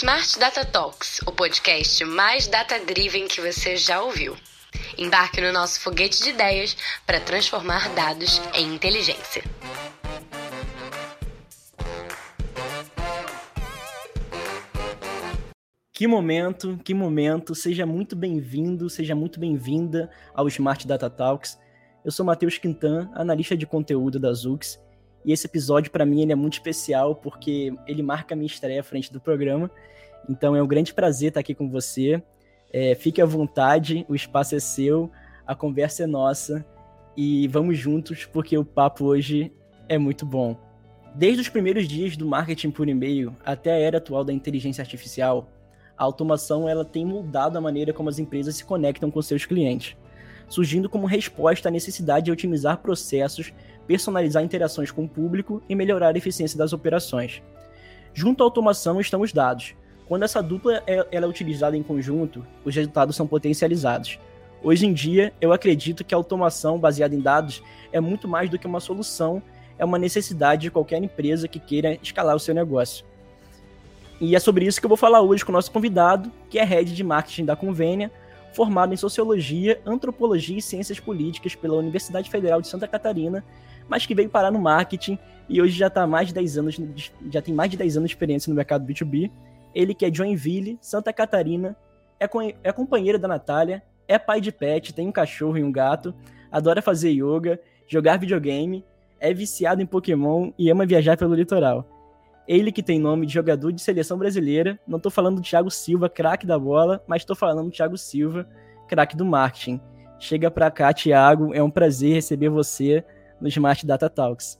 Smart Data Talks, o podcast mais data-driven que você já ouviu. Embarque no nosso foguete de ideias para transformar dados em inteligência. Que momento, que momento. Seja muito bem-vindo, seja muito bem-vinda ao Smart Data Talks. Eu sou Matheus Quintan, analista de conteúdo da Zux, e esse episódio para mim ele é muito especial porque ele marca a minha estreia à frente do programa. Então é um grande prazer estar aqui com você. É, fique à vontade, o espaço é seu, a conversa é nossa e vamos juntos porque o papo hoje é muito bom. Desde os primeiros dias do marketing por e-mail até a era atual da inteligência artificial, a automação ela tem mudado a maneira como as empresas se conectam com seus clientes, surgindo como resposta à necessidade de otimizar processos, personalizar interações com o público e melhorar a eficiência das operações. Junto à automação estão os dados. Quando essa dupla é, ela é utilizada em conjunto, os resultados são potencializados. Hoje em dia, eu acredito que a automação baseada em dados é muito mais do que uma solução, é uma necessidade de qualquer empresa que queira escalar o seu negócio. E é sobre isso que eu vou falar hoje com o nosso convidado, que é head de marketing da Convênia, formado em Sociologia, Antropologia e Ciências Políticas pela Universidade Federal de Santa Catarina, mas que veio parar no marketing e hoje já tá mais de 10 anos, já tem mais de 10 anos de experiência no mercado B2B. Ele que é Joinville, Santa Catarina, é, é companheiro da Natália, é pai de pet, tem um cachorro e um gato, adora fazer yoga, jogar videogame, é viciado em Pokémon e ama viajar pelo litoral. Ele que tem nome de jogador de seleção brasileira. Não tô falando do Thiago Silva, craque da bola, mas tô falando do Thiago Silva, craque do marketing. Chega pra cá, Thiago. É um prazer receber você no Smart Data Talks.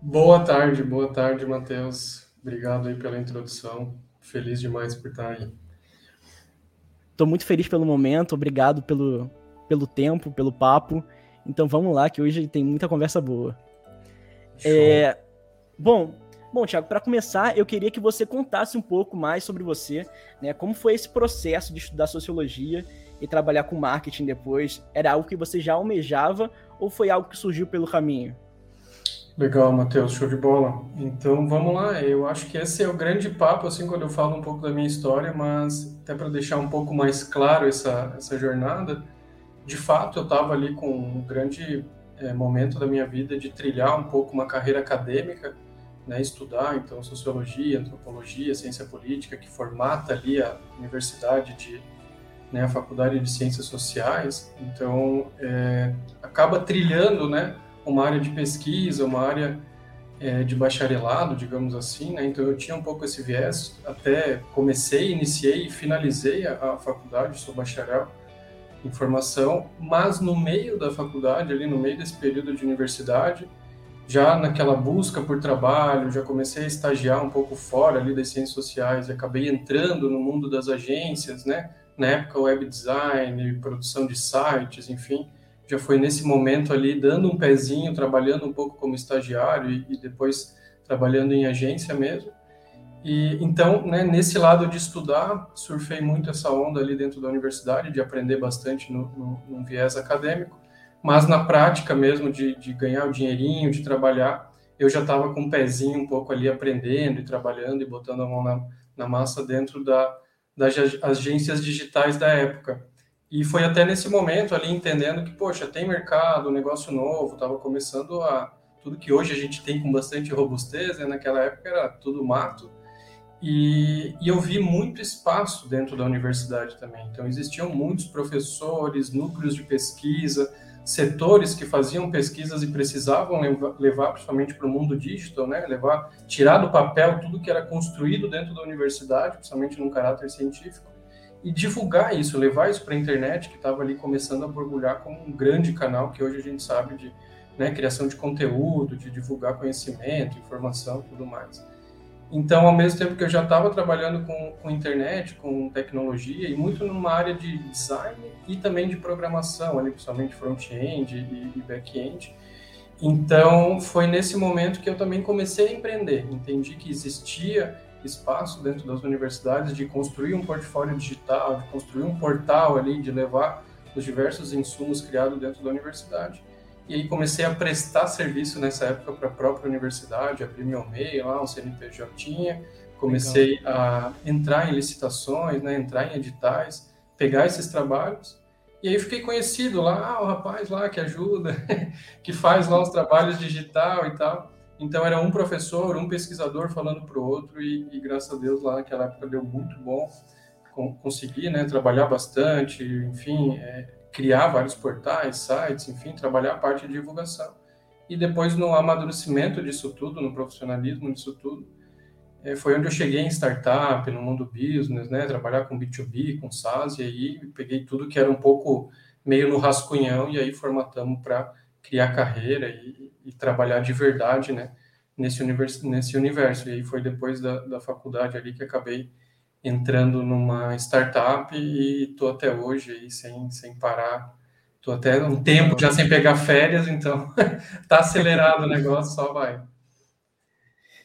Boa tarde, boa tarde, Matheus. Obrigado aí pela introdução. Feliz demais por estar aí. Tô muito feliz pelo momento, obrigado pelo, pelo tempo, pelo papo. Então vamos lá, que hoje tem muita conversa boa. É, Bom, bom, Thiago, para começar, eu queria que você contasse um pouco mais sobre você, né? Como foi esse processo de estudar sociologia e trabalhar com marketing depois? Era algo que você já almejava ou foi algo que surgiu pelo caminho? Legal, Matheus, show de bola. Então vamos lá, eu acho que esse é o grande papo, assim, quando eu falo um pouco da minha história, mas até para deixar um pouco mais claro essa, essa jornada, de fato eu estava ali com um grande é, momento da minha vida de trilhar um pouco uma carreira acadêmica, né, estudar então sociologia, antropologia, ciência política, que formata ali a universidade de né, a faculdade de ciências sociais, então é, acaba trilhando, né, uma área de pesquisa, uma área é, de bacharelado, digamos assim, né, então eu tinha um pouco esse viés, até comecei, iniciei e finalizei a, a faculdade, sou bacharel em formação, mas no meio da faculdade, ali no meio desse período de universidade, já naquela busca por trabalho, já comecei a estagiar um pouco fora ali das ciências sociais acabei entrando no mundo das agências, né? Na época web design, produção de sites, enfim, já foi nesse momento ali dando um pezinho, trabalhando um pouco como estagiário e, e depois trabalhando em agência mesmo. E então, né, nesse lado de estudar, surfei muito essa onda ali dentro da universidade, de aprender bastante no, no, num viés acadêmico mas na prática mesmo de, de ganhar o dinheirinho, de trabalhar, eu já estava com um pezinho um pouco ali aprendendo e trabalhando e botando a mão na, na massa dentro da, das agências digitais da época. E foi até nesse momento ali entendendo que, poxa, tem mercado, negócio novo, estava começando a. Tudo que hoje a gente tem com bastante robustez, né? naquela época era tudo mato. E, e, eu vi muito espaço dentro da universidade também. Então, existiam muitos professores, núcleos de pesquisa, setores que faziam pesquisas e precisavam levar, principalmente para o mundo digital, né? levar, tirar do papel tudo que era construído dentro da universidade, principalmente num caráter científico, e divulgar isso, levar isso para a internet, que estava ali começando a borbulhar como um grande canal que hoje a gente sabe de né, criação de conteúdo, de divulgar conhecimento, informação, tudo mais. Então, ao mesmo tempo que eu já estava trabalhando com, com internet, com tecnologia, e muito numa área de design e também de programação, ali, principalmente front-end e, e back-end. Então, foi nesse momento que eu também comecei a empreender. Entendi que existia espaço dentro das universidades de construir um portfólio digital, de construir um portal ali, de levar os diversos insumos criados dentro da universidade. E aí comecei a prestar serviço nessa época para a própria universidade, abri meu e-mail lá, um CNPJ, comecei Legal. a entrar em licitações, né, entrar em editais, pegar esses trabalhos, e aí fiquei conhecido lá, ah, o rapaz lá que ajuda, que faz lá os trabalhos digital e tal. Então era um professor, um pesquisador falando para o outro, e, e, graças a Deus lá naquela época deu muito bom, consegui né, trabalhar bastante, enfim, é, criar vários portais, sites, enfim, trabalhar a parte de divulgação. E depois no amadurecimento disso tudo, no profissionalismo disso tudo, é, foi onde eu cheguei em startup, no mundo business, né, trabalhar com B2B, com SaaS, e aí peguei tudo que era um pouco meio no rascunhão, e aí formatamos para criar carreira e, e, trabalhar de verdade, né, nesse universo, nesse universo. E aí foi depois da, da faculdade ali que acabei entrando numa startup e estou até hoje aí sem, sem parar. Estou até um tempo já sem pegar férias, então tá acelerado o negócio, só vai.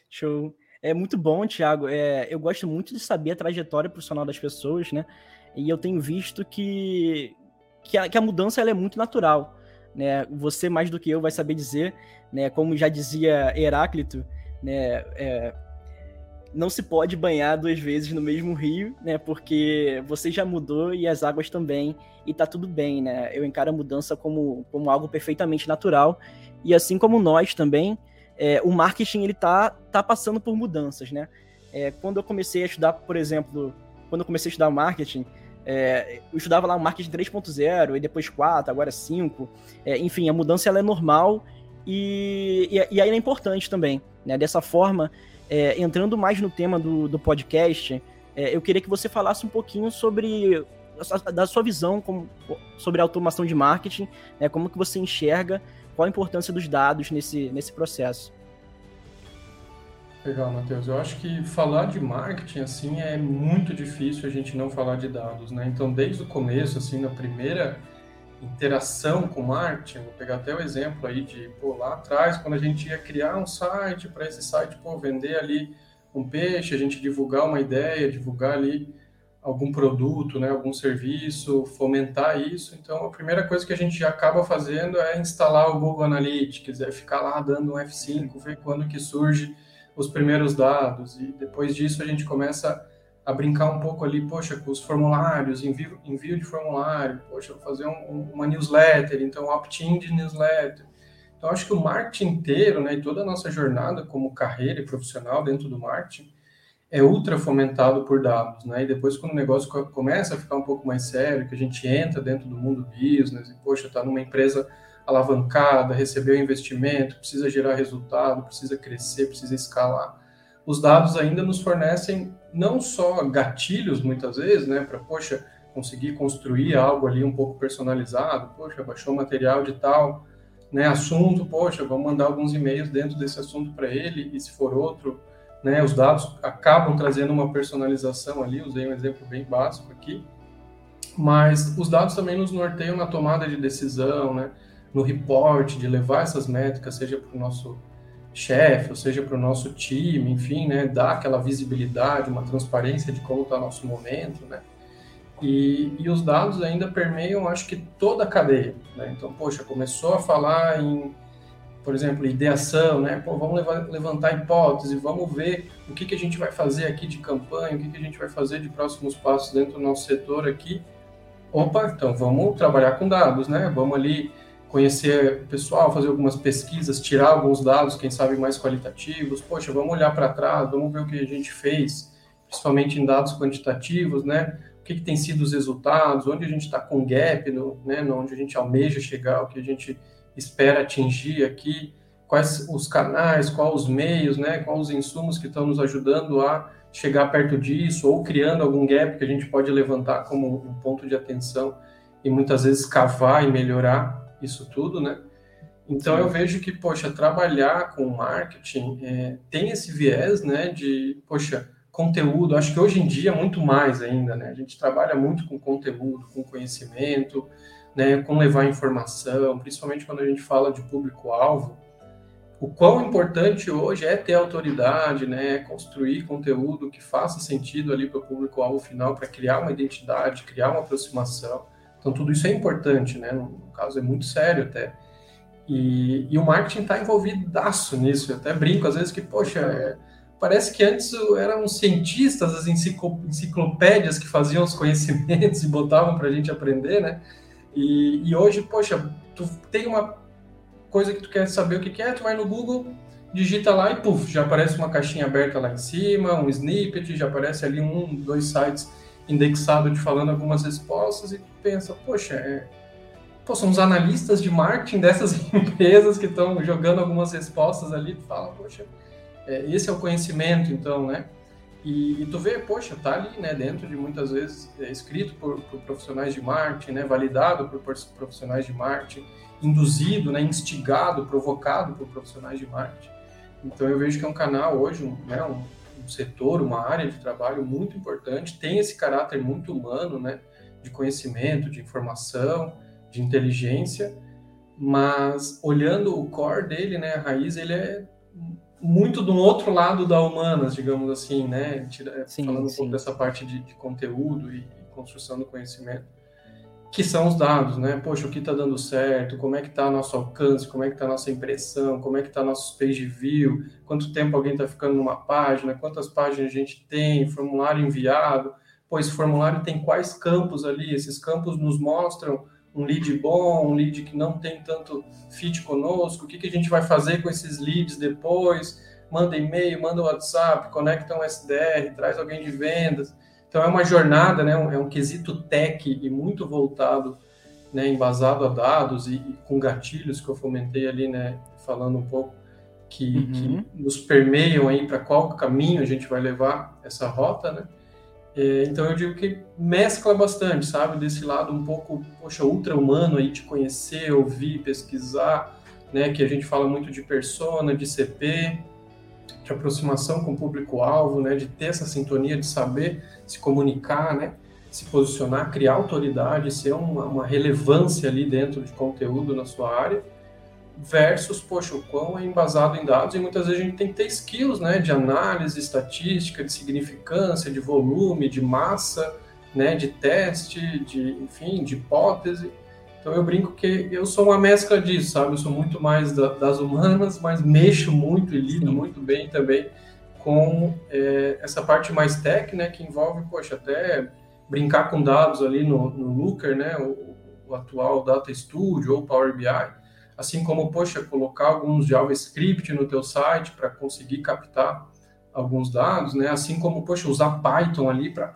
Show. É muito bom, Thiago. É, eu gosto muito de saber a trajetória profissional das pessoas, né? E eu tenho visto que, que, a, que a mudança ela é muito natural. Né? Você, mais do que eu, vai saber dizer, né? como já dizia Heráclito, né? É, não se pode banhar duas vezes no mesmo rio, né? Porque você já mudou e as águas também, e tá tudo bem, né? Eu encaro a mudança como, como algo perfeitamente natural, e assim como nós também, é, o marketing ele tá, tá passando por mudanças, né? É, quando eu comecei a estudar, por exemplo, quando eu comecei a estudar marketing, é, eu estudava lá marketing 3.0 e depois 4, agora 5. É, enfim, a mudança ela é normal e, e, e aí é importante também. Né? Dessa forma, é, entrando mais no tema do, do podcast, é, eu queria que você falasse um pouquinho sobre da sua visão como, sobre a automação de marketing, né, como que você enxerga qual a importância dos dados nesse, nesse processo. Legal, Matheus. Eu acho que falar de marketing assim é muito difícil a gente não falar de dados, né? Então, desde o começo, assim, na primeira interação com marketing, vou pegar até o exemplo aí de, pô, lá atrás, quando a gente ia criar um site, para esse site, pô, vender ali um peixe, a gente divulgar uma ideia, divulgar ali algum produto, né, algum serviço, fomentar isso. Então, a primeira coisa que a gente acaba fazendo é instalar o Google Analytics, é ficar lá dando um F5, ver quando que surge os primeiros dados. E depois disso a gente começa a brincar um pouco ali, poxa, com os formulários, envio, envio de formulário, poxa, fazer um, uma newsletter, então opt-in de newsletter. Então, acho que o marketing inteiro, né, e toda a nossa jornada como carreira e profissional dentro do marketing, é ultra fomentado por dados, né? E depois quando o negócio começa a ficar um pouco mais sério, que a gente entra dentro do mundo business e poxa, está numa empresa alavancada, recebeu investimento, precisa gerar resultado, precisa crescer, precisa escalar. Os dados ainda nos fornecem não só gatilhos muitas vezes, né, para poxa, conseguir construir algo ali um pouco personalizado, poxa, baixou material de tal, né, assunto, poxa, vamos mandar alguns e-mails dentro desse assunto para ele e se for outro, né, os dados acabam trazendo uma personalização ali, usei um exemplo bem básico aqui, mas os dados também nos norteiam na tomada de decisão, né, no report, de levar essas métricas, seja para o nosso chefe, ou seja para o nosso time, enfim, né, dar aquela visibilidade, uma transparência de como está nosso momento, né, e, e, os dados ainda permeiam, acho que toda a cadeia, né, então, poxa, começou a falar em por exemplo, ideação, né? Pô, vamos levar, levantar hipótese, vamos ver o que, que a gente vai fazer aqui de campanha, o que, que a gente vai fazer de próximos passos dentro do nosso setor aqui. Opa, então vamos trabalhar com dados, né? Vamos ali conhecer o pessoal, fazer algumas pesquisas, tirar alguns dados, quem sabe mais qualitativos. Poxa, vamos olhar para trás, vamos ver o que a gente fez, principalmente em dados quantitativos, né? O que, que tem sido os resultados, onde a gente está com gap, no, né? onde a gente almeja chegar, o que a gente espera atingir aqui, quais os canais, quais os meios, né, quais os insumos que estão nos ajudando a chegar perto disso, ou criando algum gap que a gente pode levantar como um ponto de atenção e muitas vezes cavar e melhorar isso tudo, né? Então Sim. eu vejo que, poxa, trabalhar com marketing é, tem esse viés, né, de, poxa, conteúdo, acho que hoje em dia muito mais ainda, né? A gente trabalha muito com conteúdo, com conhecimento, né, com levar informação, principalmente quando a gente fala de público-alvo, o quão importante hoje é ter autoridade, né, construir conteúdo que faça sentido ali para o público-alvo final, para criar uma identidade, criar uma aproximação. Então, tudo isso é importante, né, no caso é muito sério até. E, e o marketing está envolvidaço nisso, eu até brinco às vezes que, poxa, é, parece que antes eram cientistas, as enciclopédias que faziam os conhecimentos e botavam para a gente aprender, né? E, e, hoje, poxa, tu tem uma coisa que tu quer saber o que, é, tu vai no Google, digita lá e puf, já aparece uma caixinha aberta lá em cima, um snippet, já aparece ali um, dois sites indexados te falando algumas respostas e pensa, poxa, é, pô, são os analistas de marketing dessas empresas que estão jogando algumas respostas ali, tu fala, poxa, é, esse é o conhecimento, então, né? E, e, tu vê, poxa, tá ali, né, dentro de muitas vezes é, escrito por, por, profissionais de marketing, né, validado por profissionais de marketing, induzido, né, instigado, provocado por profissionais de marketing. Então eu vejo que é um canal hoje, um, né, um, um setor, uma área de trabalho muito importante, tem esse caráter muito humano, né, de conhecimento, de informação, de inteligência, mas olhando o core dele, né, a raiz, ele é muito do outro lado da humanas, digamos assim, né, sim, falando sim. um pouco dessa parte de, de conteúdo e, e construção do conhecimento que são os dados, né? Poxa, o que está dando certo, como é que está nosso alcance, como é que está nossa impressão, como é que está nosso page view, quanto tempo alguém está ficando numa página, quantas páginas a gente tem, formulário enviado, pois formulário tem quais campos ali, esses campos nos mostram um lead bom, um lead que não tem tanto fit conosco, o que, que a gente vai fazer com esses leads depois, manda e-mail, manda WhatsApp, conecta um SDR, traz alguém de vendas, então é uma jornada, né, é um quesito tech e muito voltado, né, embasado a dados e, e com gatilhos que eu fomentei ali, né, falando um pouco que, uhum. que nos permeiam aí para qual caminho a gente vai levar essa rota, né? É, então eu digo que mescla bastante, sabe, desse lado um pouco, poxa, ultra-humano aí de conhecer, ouvir, pesquisar, né, que a gente fala muito de persona, de CP, de aproximação com o público-alvo, né, de ter essa sintonia, de saber se comunicar, né, se posicionar, criar autoridade, ser uma, uma relevância ali dentro de conteúdo na sua área, versus, poxa, o quão é embasado em dados, e muitas vezes a gente tem que ter skills, né, de análise estatística, de significância, de volume, de massa, né, de teste, de, enfim, de hipótese, então eu brinco que eu sou uma mescla disso, sabe? Eu sou muito mais da, das humanas, mas mexo muito e lido Sim. muito bem também com é, essa parte mais técnica, né, que envolve, poxa, até brincar com dados ali no, no Looker, né, o, o, atual Data Studio ou Power BI, assim como, poxa, colocar alguns JavaScript no teu site para conseguir captar alguns dados, né, assim como, poxa, usar Python ali para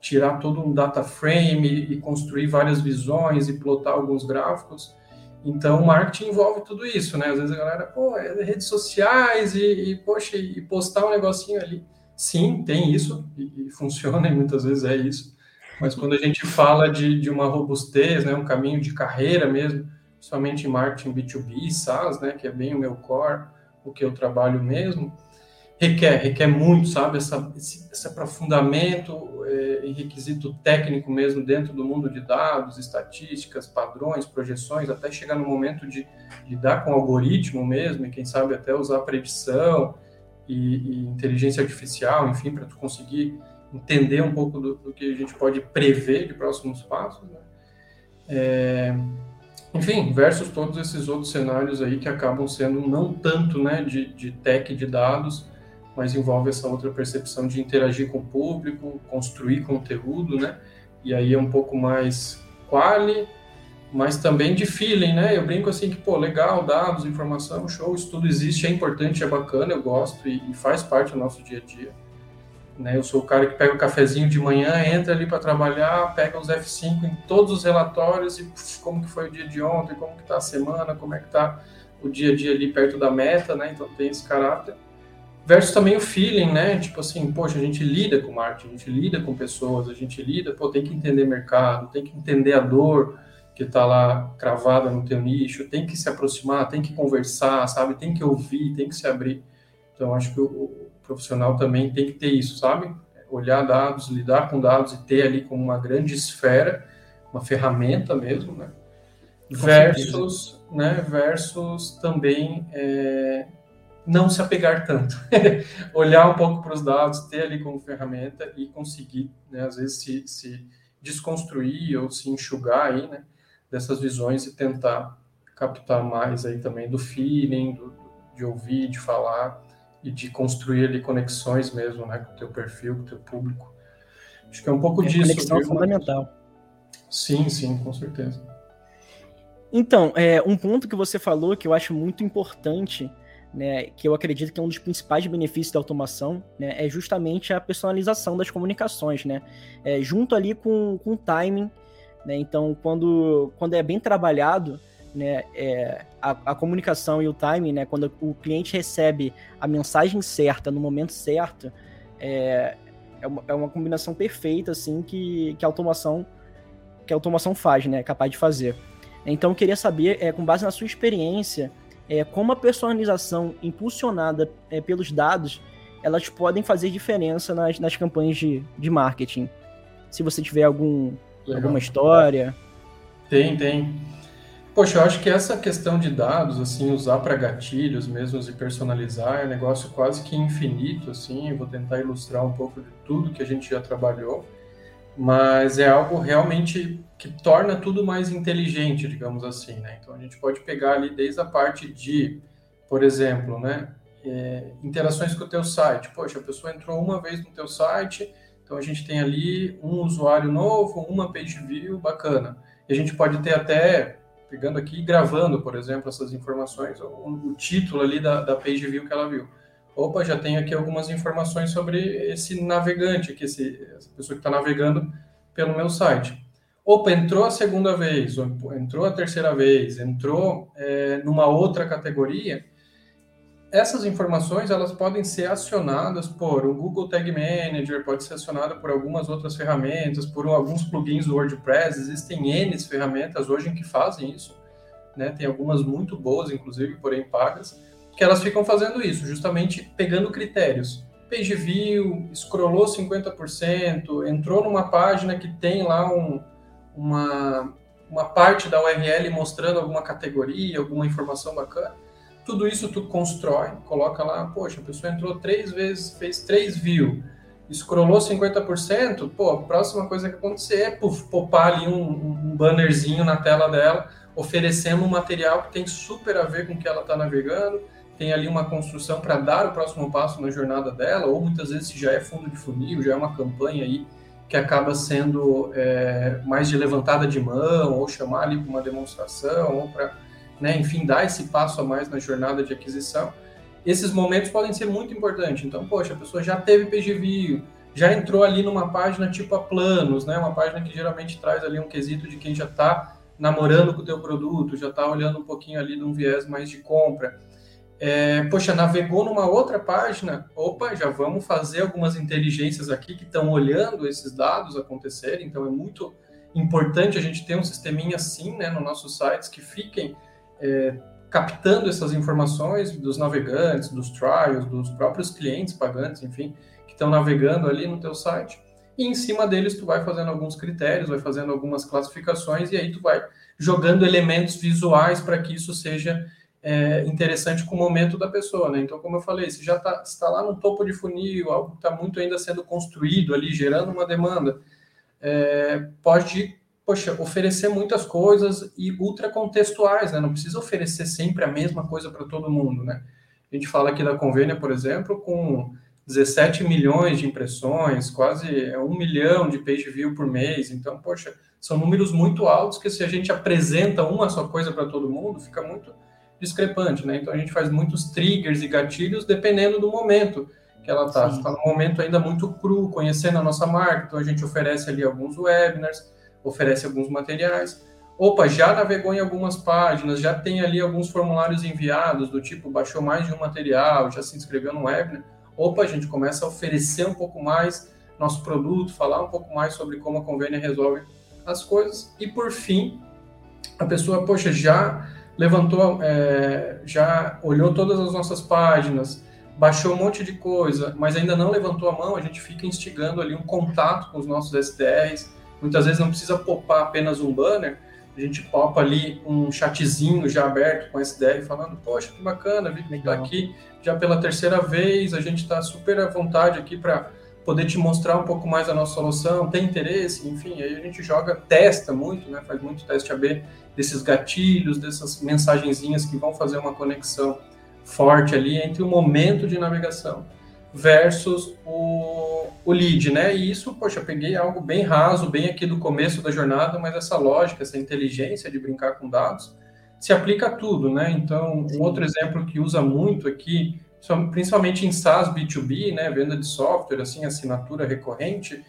tirar todo um data frame e construir várias visões e plotar alguns gráficos. Então, marketing envolve tudo isso, né? Às vezes a galera, pô, é redes sociais e, e poxa, e postar um negocinho ali. Sim, tem isso e, e, funciona e muitas vezes é isso. Mas quando a gente fala de, de uma robustez, né, um caminho de carreira mesmo, principalmente em marketing B2B, SaaS, né, que é bem o meu core, o que eu trabalho mesmo, requer, requer muito, sabe, essa, esse, esse aprofundamento é, em requisito técnico mesmo dentro do mundo de dados, estatísticas, padrões, projeções, até chegar no momento de lidar com algoritmo mesmo, e quem sabe até usar predição e, e inteligência artificial, enfim, para tu conseguir entender um pouco do, do, que a gente pode prever de próximos passos, né? É, enfim, versus todos esses outros cenários aí que acabam sendo não tanto né, de, de tech de dados, mas envolve essa outra percepção de interagir com o público, construir conteúdo, né? E aí é um pouco mais quali, mas também de feeling, né? Eu brinco assim que, pô, legal, dados, informação, show, isso tudo existe, é importante, é bacana, eu gosto e, e faz parte do nosso dia a dia. Né? Eu sou o cara que pega o cafezinho de manhã, entra ali para trabalhar, pega os F5 em todos os relatórios e puf, como que foi o dia de ontem, como que tá a semana, como é que tá o dia a dia ali perto da meta, né? Então tem esse caráter versus também o feeling, né? Tipo assim, poxa, a gente lida com marketing, a gente lida com pessoas, a gente lida, pô, tem que entender mercado, tem que entender a dor que está lá cravada no teu nicho, tem que se aproximar, tem que conversar, sabe? Tem que ouvir, tem que se abrir. Então, acho que o, profissional também tem que ter isso, sabe? Olhar dados, lidar com dados e ter ali como uma grande esfera, uma ferramenta mesmo, né? Versus, né? Versus também é, não se apegar tanto, olhar um pouco para os dados, ter ali como ferramenta e conseguir, né, às vezes, se, se desconstruir ou se enxugar aí, né, dessas visões e tentar captar mais aí também do feeling, do, de ouvir, de falar e de construir ali conexões mesmo, né, com o teu perfil, com o teu público. Acho que é um pouco é, disso. Conexão fundamental. Sim, sim, com certeza. Então, é, um ponto que você falou que eu acho muito importante, né, que eu acredito que é um dos principais benefícios da automação, né, é justamente a personalização das comunicações, né, é, junto ali com, o timing, né, então quando, quando é bem trabalhado, né, é, a, a, comunicação e o timing, né, quando o cliente recebe a mensagem certa no momento certo, é, é, uma, é uma combinação perfeita, assim, que, que a automação que a automação faz, né, é capaz de fazer. Então, eu queria saber, é, com base na sua experiência, é, como a personalização impulsionada é, pelos dados, elas podem fazer diferença nas, nas campanhas de, de marketing. Se você tiver algum, alguma história. Tem, tem. Poxa, eu acho que essa questão de dados, assim, usar para gatilhos mesmo e personalizar é um negócio quase que infinito, assim. Eu vou tentar ilustrar um pouco de tudo que a gente já trabalhou, mas é algo realmente que torna tudo mais inteligente, digamos assim, né? Então a gente pode pegar ali desde a parte de, por exemplo, né, é, interações com o teu site. Poxa, a pessoa entrou uma vez no teu site, então a gente tem ali um usuário novo, uma page view, bacana. E a gente pode ter até pegando aqui gravando, por exemplo, essas informações, o, o título ali da, da page view que ela viu. Opa, já tenho aqui algumas informações sobre esse navegante, que esse, essa pessoa que está navegando pelo meu site. Opa, entrou a segunda vez, ou entrou a terceira vez, entrou é, numa outra categoria, essas informações elas podem ser acionadas por o Google Tag Manager, pode ser acionada por algumas outras ferramentas, por alguns plugins do WordPress, existem N ferramentas hoje em que fazem isso, né? Tem algumas muito boas, inclusive, porém pagas, que elas ficam fazendo isso, justamente pegando critérios. Page view, scrollou 50%, entrou numa página que tem lá um, uma, uma parte da URL mostrando alguma categoria, alguma informação bacana tudo isso tu constrói, coloca lá, poxa, a pessoa entrou três vezes, fez três views, scrollou 50%, pô, a próxima coisa que acontecer é puff, popar ali um, um bannerzinho na tela dela, oferecendo um material que tem super a ver com o que ela está navegando, tem ali uma construção para dar o próximo passo na jornada dela, ou muitas vezes já é fundo de funil, já é uma campanha aí que acaba sendo é, mais de levantada de mão, ou chamar ali para uma demonstração, ou para né, enfim, dar esse passo a mais na jornada de aquisição, esses momentos podem ser muito importantes. Então, poxa, a pessoa já teve PGView, já entrou ali numa página tipo a planos, né, uma página que geralmente traz ali um quesito de quem já está namorando com o teu produto, já está olhando um pouquinho ali de um viés mais de compra. É, poxa, navegou numa outra página, opa, já vamos fazer algumas inteligências aqui que estão olhando esses dados acontecerem, então é muito importante a gente ter um sisteminha assim, né, nos nossos sites que fiquem é, captando essas informações dos navegantes, dos trials, dos próprios clientes pagantes, enfim, que estão navegando ali no teu site. E em cima deles tu vai fazendo alguns critérios, vai fazendo algumas classificações e aí tu vai jogando elementos visuais para que isso seja é, interessante com o momento da pessoa, né? Então, como eu falei, se já está tá lá no topo de funil, algo que está muito ainda sendo construído ali, gerando uma demanda, é, pode poxa, oferecer muitas coisas e ultra contextuais, né? Não precisa oferecer sempre a mesma coisa para todo mundo, né? A gente fala aqui da Convênia, por exemplo, com 17 milhões de impressões, quase é um milhão de page view por mês. Então, poxa, são números muito altos que se a gente apresenta uma só coisa para todo mundo, fica muito discrepante, né? Então a gente faz muitos triggers e gatilhos dependendo do momento que ela está. Está num momento ainda muito cru, conhecendo a nossa marca, então a gente oferece ali alguns webinars, oferece alguns materiais. Opa, já navegou em algumas páginas, já tem ali alguns formulários enviados, do tipo, baixou mais de um material, já se inscreveu no webinar. Opa, a gente começa a oferecer um pouco mais nosso produto, falar um pouco mais sobre como a Convênia resolve as coisas. E por fim, a pessoa, poxa, já levantou, é, já olhou todas as nossas páginas, baixou um monte de coisa, mas ainda não levantou a mão, a gente fica instigando ali um contato com os nossos SDRs, Muitas vezes não precisa popar apenas um banner, a gente popa ali um chatzinho já aberto com SDR falando, poxa, que bacana, vi que está aqui já pela terceira vez, a gente está super à vontade aqui para poder te mostrar um pouco mais a nossa solução, tem interesse, enfim, aí a gente joga, testa muito, né, faz muito teste AB desses gatilhos, dessas mensagenzinhas que vão fazer uma conexão forte ali entre o momento de navegação versus o, o lead, né? E isso, poxa, peguei algo bem raso, bem aqui do começo da jornada, mas essa lógica, essa inteligência de brincar com dados se aplica a tudo, né? Então, um outro exemplo que usa muito aqui, principalmente em SaaS B2B, né, venda de software, assim, assinatura recorrente,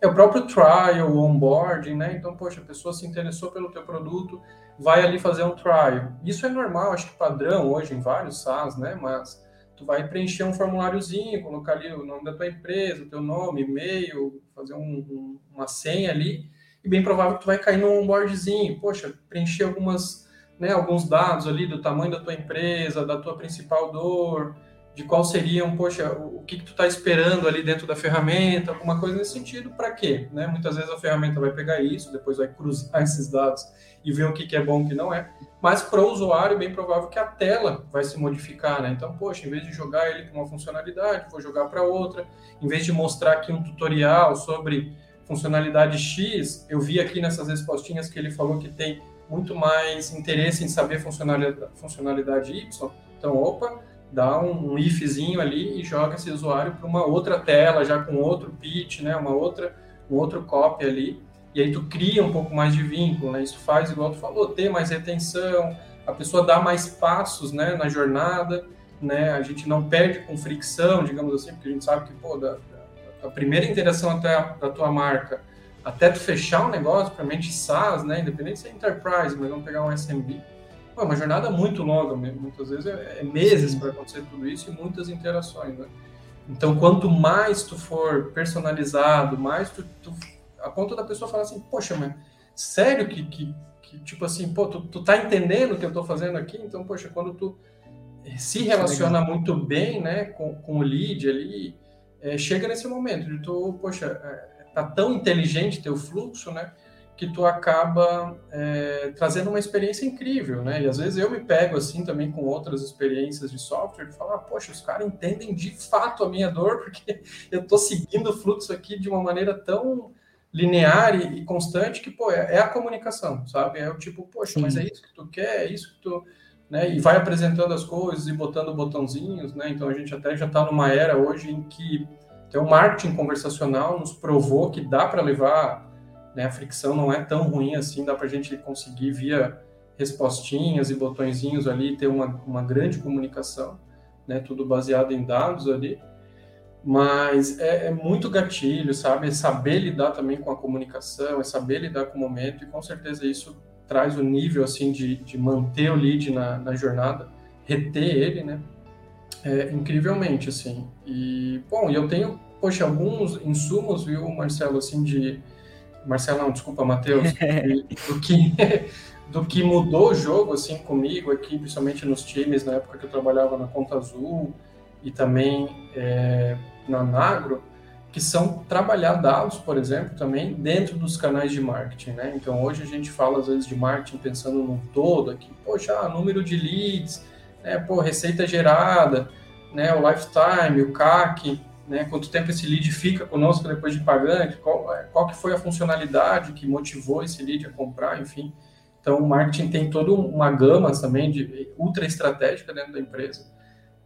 é o próprio trial, onboarding, né? Então, poxa, a pessoa se interessou pelo teu produto, vai ali fazer um trial. Isso é normal, acho que padrão hoje em vários SaaS, né? Mas tu vai preencher um formuláriozinho, colocar ali o nome da tua empresa, o teu nome, e-mail, fazer um, um, uma senha ali, e bem provável que tu vai cair num onboardzinho. Poxa, preencher algumas, né, alguns dados ali do tamanho da tua empresa, da tua principal dor, de qual seriam, poxa, o que, que tu está esperando ali dentro da ferramenta, alguma coisa nesse sentido, para quê? Né? Muitas vezes a ferramenta vai pegar isso, depois vai cruzar esses dados e ver o que, que é bom e o que não é, mas para o usuário bem provável que a tela vai se modificar, né? Então, poxa, em vez de jogar ele com uma funcionalidade, vou jogar para outra, em vez de mostrar aqui um tutorial sobre funcionalidade X, eu vi aqui nessas respostinhas que ele falou que tem muito mais interesse em saber funcionalidade, funcionalidade Y, então, opa, dá um, ifzinho ali e joga esse usuário para uma outra tela, já com outro pitch, né, uma outra, um outro copy ali, e aí tu cria um pouco mais de vínculo, né, isso faz, igual tu falou, ter mais retenção, a pessoa dá mais passos, né, na jornada, né, a gente não perde com fricção, digamos assim, porque a gente sabe que, pô, da, da, primeira interação até a, da tua marca, até tu fechar um negócio, principalmente SaaS, né, independente se é Enterprise, mas vamos pegar um SMB, é uma jornada muito longa, muitas vezes é, é meses para acontecer tudo isso e muitas interações, né? Então, quanto mais tu for personalizado, mais tu, tu a ponto da pessoa falar assim, poxa, mas sério que, que, que tipo assim, pô, tu, tu tá entendendo o que eu tô fazendo aqui? Então, poxa, quando tu se relaciona muito bem, né, com, com o lead ali, é, chega nesse momento de tu, poxa, é, tá tão inteligente teu fluxo, né, que tu acaba é, trazendo uma experiência incrível, né? E às vezes eu me pego assim também com outras experiências de software de falar, poxa, os caras entendem de fato a minha dor, porque eu estou seguindo o fluxo aqui de uma maneira tão linear e, e constante que, pô, é, é, a comunicação, sabe? É o tipo, poxa, Sim. mas é isso que tu quer, é isso que tu... Né? E vai apresentando as coisas e botando botãozinhos, né? Então a gente até já está numa era hoje em que o marketing conversacional nos provou que dá para levar né? A fricção não é tão ruim assim, dá para a gente conseguir via respostinhas e botõezinhos ali ter uma, uma grande comunicação, né? Tudo baseado em dados ali. Mas é, é, muito gatilho, sabe? É saber lidar também com a comunicação, é saber lidar com o momento, e com certeza isso traz o nível assim de, de manter o lead na, na jornada, reter ele, né? É, incrivelmente, assim. E, bom, eu tenho, poxa, alguns insumos, viu, Marcelo, assim, de, Marcelão, desculpa, Matheus, do que, do que mudou o jogo assim comigo aqui, principalmente nos times, na época que eu trabalhava na Conta Azul e também é, na Nagro, que são trabalhar dados, por exemplo, também dentro dos canais de marketing, né? Então hoje a gente fala às vezes de marketing pensando no todo aqui, poxa, ah, número de leads, né? Pô, receita gerada, né? O lifetime, o CAC, né? Quanto tempo esse lead fica conosco depois de pagante? Qual, qual que foi a funcionalidade que motivou esse lead a comprar? Enfim, então o marketing tem toda uma gama também de ultra estratégica dentro da empresa.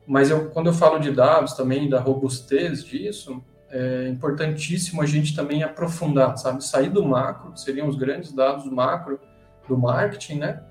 Mas eu, quando eu falo de dados também da robustez disso, é importantíssimo a gente também aprofundar, sabe? Sair do macro, seriam os grandes dados macro do marketing, né?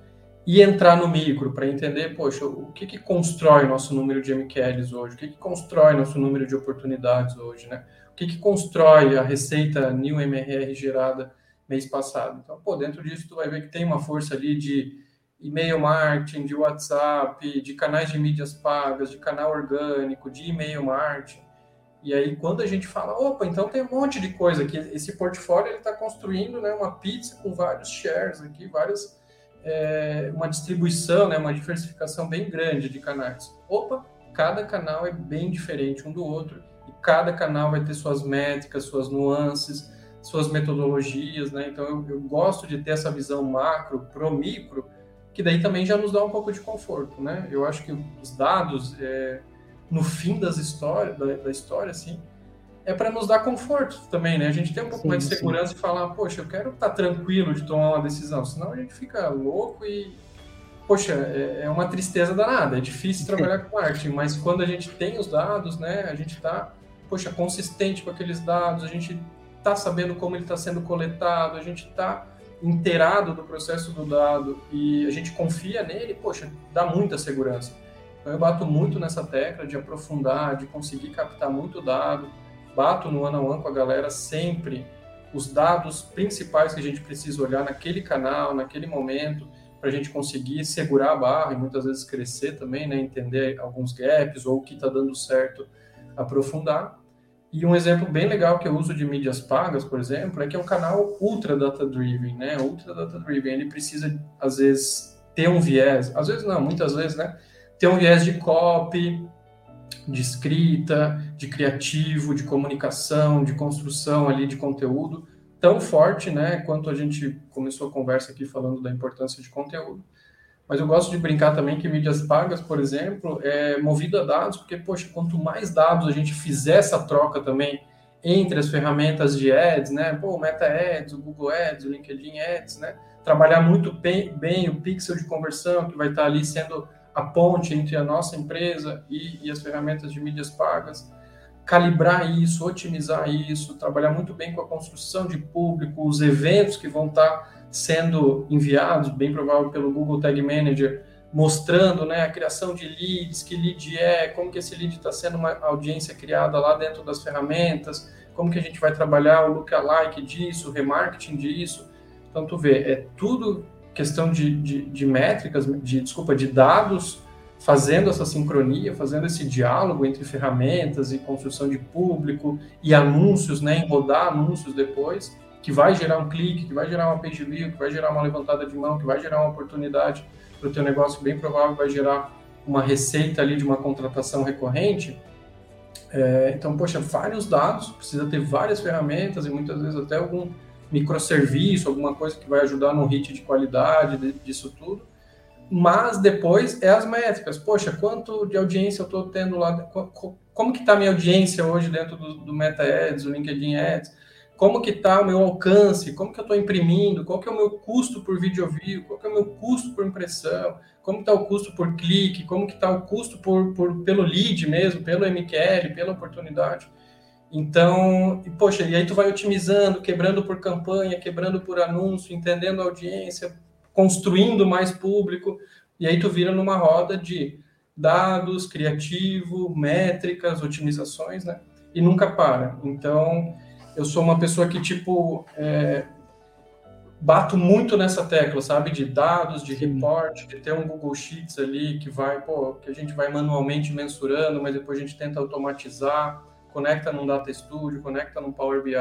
E entrar no micro para entender, poxa, o que, que constrói nosso número de MQLs hoje? O que, que constrói nosso número de oportunidades hoje, né? O que, que constrói a receita New MRR gerada mês passado? Então, pô, dentro disso tu vai ver que tem uma força ali de e-mail marketing, de WhatsApp, de canais de mídias pagas, de canal orgânico, de e-mail marketing. E aí, quando a gente fala, opa, então tem um monte de coisa aqui, esse portfólio ele está construindo né, uma pizza com vários shares aqui, vários é, uma distribuição, né, uma diversificação bem grande de canais. Opa, cada canal é bem diferente um do outro e cada canal vai ter suas métricas, suas nuances, suas metodologias, né? Então eu, eu gosto de ter essa visão macro pro micro, que daí também já nos dá um pouco de conforto, né? Eu acho que os dados, é, no fim das histórias, da, da história, assim, é para nos dar conforto também, né? A gente tem um pouco sim, mais de segurança sim. e falar, poxa, eu quero estar tá tranquilo de tomar uma decisão, senão a gente fica louco e, poxa, é, é uma tristeza danada, é difícil trabalhar com marketing, mas quando a gente tem os dados, né, a gente está, poxa, consistente com aqueles dados, a gente está sabendo como ele está sendo coletado, a gente está inteirado do processo do dado e a gente confia nele, poxa, dá muita segurança. Então eu bato muito nessa tecla de aprofundar, de conseguir captar muito dado, bato no one on one com a galera sempre os dados principais que a gente precisa olhar naquele canal, naquele momento, para a gente conseguir segurar a barra e muitas vezes crescer também, né, entender alguns gaps ou o que está dando certo, aprofundar. E um exemplo bem legal que eu uso de mídias pagas, por exemplo, é que é um canal ultra data driven, né? Ultra data driven, ele precisa às vezes ter um viés, às vezes não, muitas vezes, né? Ter um viés de copy, de escrita, de criativo, de comunicação, de construção ali de conteúdo tão forte, né? Quanto a gente começou a conversa aqui falando da importância de conteúdo. Mas eu gosto de brincar também que mídias pagas, por exemplo, é movido a dados, porque, poxa, quanto mais dados a gente fizer essa troca também entre as ferramentas de ads, né? Pô, o Meta Ads, o Google Ads, o LinkedIn Ads, né? Trabalhar muito bem, bem o pixel de conversão, que vai estar ali sendo a ponte entre a nossa empresa e, e as ferramentas de mídias pagas. Calibrar isso, otimizar isso, trabalhar muito bem com a construção de público, os eventos que vão estar sendo enviados, bem provável pelo Google Tag Manager, mostrando né, a criação de leads, que lead é, como que esse lead está sendo uma audiência criada lá dentro das ferramentas, como que a gente vai trabalhar o lookalike disso, o remarketing disso. Então, tu vê, é tudo questão de, de, de métricas, de, desculpa, de dados, fazendo essa sincronia, fazendo esse diálogo entre ferramentas e construção de público e anúncios, né, rodar anúncios depois, que vai gerar um clique, que vai gerar uma page view, que vai gerar uma levantada de mão, que vai gerar uma oportunidade para o teu negócio, bem provável vai gerar uma receita ali de uma contratação recorrente. É, então, poxa, vários dados, precisa ter várias ferramentas e muitas vezes até algum microserviço, alguma coisa que vai ajudar no hit de qualidade disso tudo. Mas depois é as métricas. Poxa, quanto de audiência eu estou tendo lá? Como que está a minha audiência hoje dentro do, do Meta Ads, do LinkedIn Ads? como que está o meu alcance, como que eu estou imprimindo, qual que é o meu custo por vídeo view, qual que é o meu custo por impressão, como está o custo por clique, como que está o custo por, por, pelo lead mesmo, pelo MQL, pela oportunidade. Então, e, poxa, e aí tu vai otimizando, quebrando por campanha, quebrando por anúncio, entendendo a audiência, construindo mais público, e aí tu vira numa roda de dados, criativo, métricas, otimizações, né? E nunca para. Então, eu sou uma pessoa que, tipo, é, bato muito nessa tecla, sabe? De dados, de report, de ter um Google Sheets ali que vai, pô, que a gente vai manualmente mensurando, mas depois a gente tenta automatizar, conecta num Data Studio, conecta num Power BI.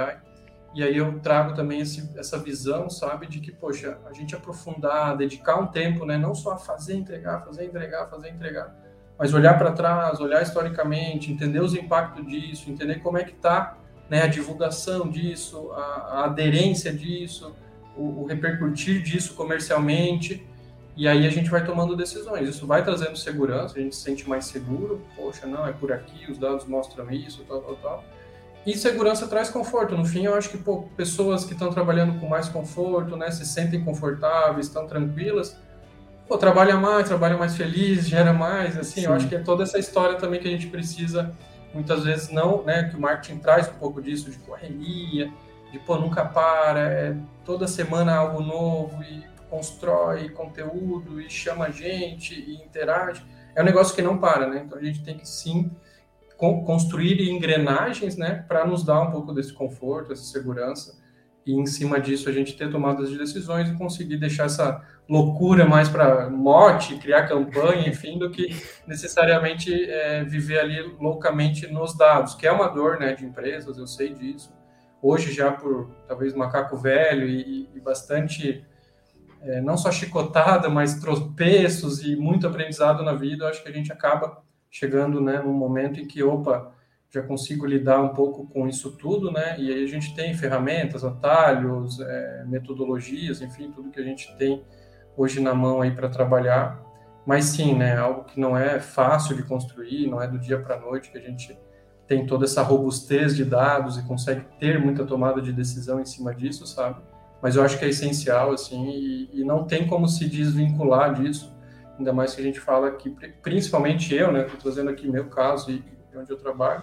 E aí eu trago também esse, essa visão, sabe, de que, poxa, a gente aprofundar, dedicar um tempo, né? Não só a fazer, entregar, fazer, entregar, fazer, entregar, mas olhar para trás, olhar historicamente, entender os impactos disso, entender como é que está né, a divulgação disso, a, a aderência disso, o, o, repercutir disso comercialmente, e aí a gente vai tomando decisões. Isso vai trazendo segurança, a gente se sente mais seguro, poxa, não, é por aqui, os dados mostram isso, tal, tal, tal. E segurança traz conforto. No fim, eu acho que pô, pessoas que estão trabalhando com mais conforto, né, se sentem confortáveis, estão tranquilas, pô, trabalha mais, trabalha mais feliz, gera mais, assim, Sim. eu acho que é toda essa história também que a gente precisa muitas vezes não, né, que o marketing traz um pouco disso, de correria, de pô, nunca para, é toda semana algo novo e constrói conteúdo e chama gente e interage. É um negócio que não para, né? Então a gente tem que sim construir engrenagens, né, para nos dar um pouco desse conforto, essa segurança e em cima disso a gente ter tomadas de decisões e conseguir deixar essa loucura mais para mote, criar campanha, enfim, do que necessariamente é, viver ali loucamente nos dados, que é uma dor né, de empresas, eu sei disso. Hoje, já por talvez macaco velho e, e bastante, é, não só chicotada, mas tropeços e muito aprendizado na vida, acho que a gente acaba chegando né, num momento em que, opa, já consigo lidar um pouco com isso tudo, né? E aí a gente tem ferramentas, atalhos, é, metodologias, enfim, tudo que a gente tem hoje na mão aí para trabalhar. Mas sim, né? Algo que não é fácil de construir, não é do dia para a noite que a gente tem toda essa robustez de dados e consegue ter muita tomada de decisão em cima disso, sabe? Mas eu acho que é essencial, assim, e, e não tem como se desvincular disso ainda mais que a gente fala aqui, principalmente eu, né, estou trazendo aqui meu caso e onde eu trabalho,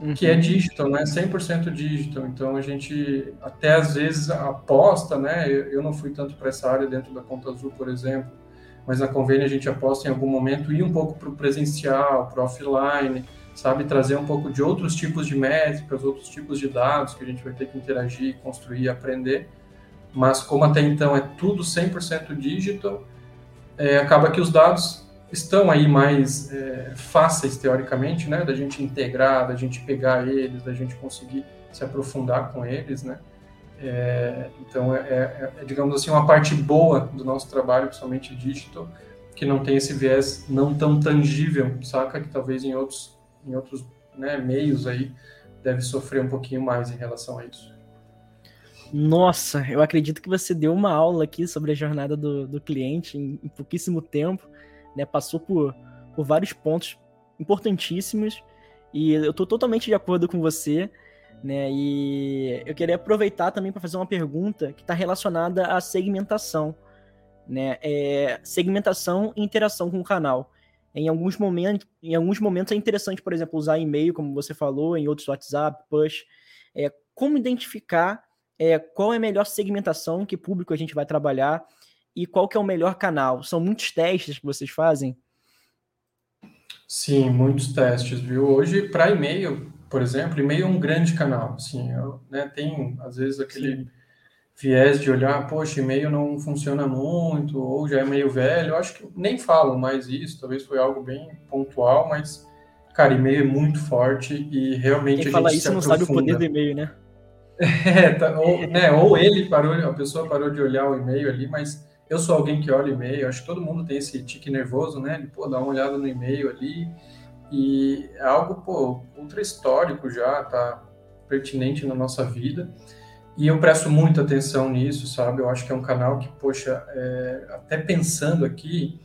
uhum. que é digital, né, 100% digital, então a gente até às vezes aposta, né, eu, eu não fui tanto para essa área dentro da Conta Azul, por exemplo, mas na convênia a gente aposta em algum momento ir um pouco para o presencial, para o offline, sabe, trazer um pouco de outros tipos de métricas, outros tipos de dados que a gente vai ter que interagir, construir, aprender, mas como até então é tudo 100% digital, é, acaba que os dados estão aí mais é, fáceis, teoricamente, né, da gente integrar, da gente pegar eles, da gente conseguir se aprofundar com eles, né, é, então, é, é, é, digamos assim, uma parte boa do nosso trabalho, principalmente digital, que não tem esse viés não tão tangível, saca? Que talvez em outros, em outros né, meios aí deve sofrer um pouquinho mais em relação a isso. Nossa, eu acredito que você deu uma aula aqui sobre a jornada do, do cliente em, em pouquíssimo tempo, né? Passou por, por vários pontos importantíssimos e eu estou totalmente de acordo com você, né? E eu queria aproveitar também para fazer uma pergunta que está relacionada à segmentação, né? É, segmentação e interação com o canal. Em alguns momentos, em alguns momentos é interessante, por exemplo, usar e-mail, como você falou, em outros WhatsApp, push. É, como identificar é, qual é a melhor segmentação, que público a gente vai trabalhar e qual que é o melhor canal? São muitos testes que vocês fazem? Sim, muitos testes, viu? Hoje, para e-mail, por exemplo, e-mail é um grande canal. Assim, eu, né, tem, às vezes, aquele Sim. viés de olhar, poxa, e-mail não funciona muito, ou já é meio velho. Eu acho que nem falam mais isso, talvez foi algo bem pontual, mas, cara, e-mail é muito forte e realmente Quem a fala isso não sabe o poder do e-mail, né? É, tá, ou, né, ou ele parou, a pessoa parou de olhar o e-mail ali, mas eu sou alguém que olha e-mail, acho que todo mundo tem esse tique nervoso, né? De, pô, dar uma olhada no e-mail ali, e é algo, pô, ultra histórico já, tá pertinente na nossa vida, e eu presto muita atenção nisso, sabe? Eu acho que é um canal que, poxa, é, até pensando aqui,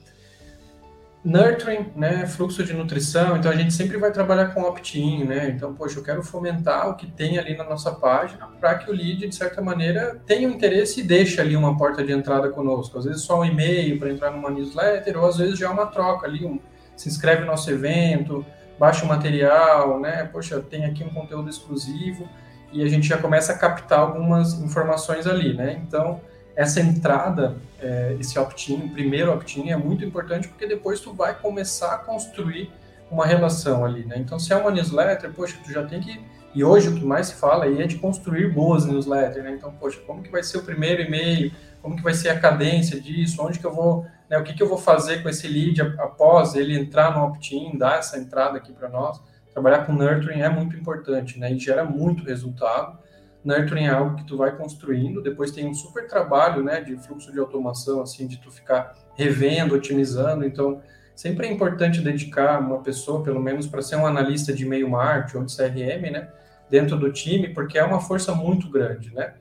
nurturing, né, fluxo de nutrição, então a gente sempre vai trabalhar com opt-in, né? Então, poxa, eu quero fomentar o que tem ali na nossa página para que o lead, de certa maneira, tenha um interesse e deixe ali uma porta de entrada conosco. Às vezes só um e-mail para entrar numa newsletter, ou às vezes já é uma troca ali, um, se inscreve no nosso evento, baixa o material, né? Poxa, tem aqui um conteúdo exclusivo e a gente já começa a captar algumas informações ali, né? Então, essa entrada, é, esse opt-in, primeiro opt-in, é muito importante porque depois tu vai começar a construir uma relação ali, né? Então, se é uma newsletter, poxa, tu já tem que... E hoje o que mais se fala aí é de construir boas newsletters, né? Então, poxa, como que vai ser o primeiro e-mail? Como que vai ser a cadência disso? Onde que eu vou... Né, o que que eu vou fazer com esse lead após ele entrar no opt-in, dar essa entrada aqui para nós? Trabalhar com nurturing é muito importante, né? E gera muito resultado nurturing é algo que tu vai construindo, depois tem um super trabalho, né, de fluxo de automação, assim, de tu ficar revendo, otimizando, então sempre é importante dedicar uma pessoa, pelo menos para ser um analista de e-mail marketing ou de CRM, né, dentro do time, porque é uma força muito grande, né,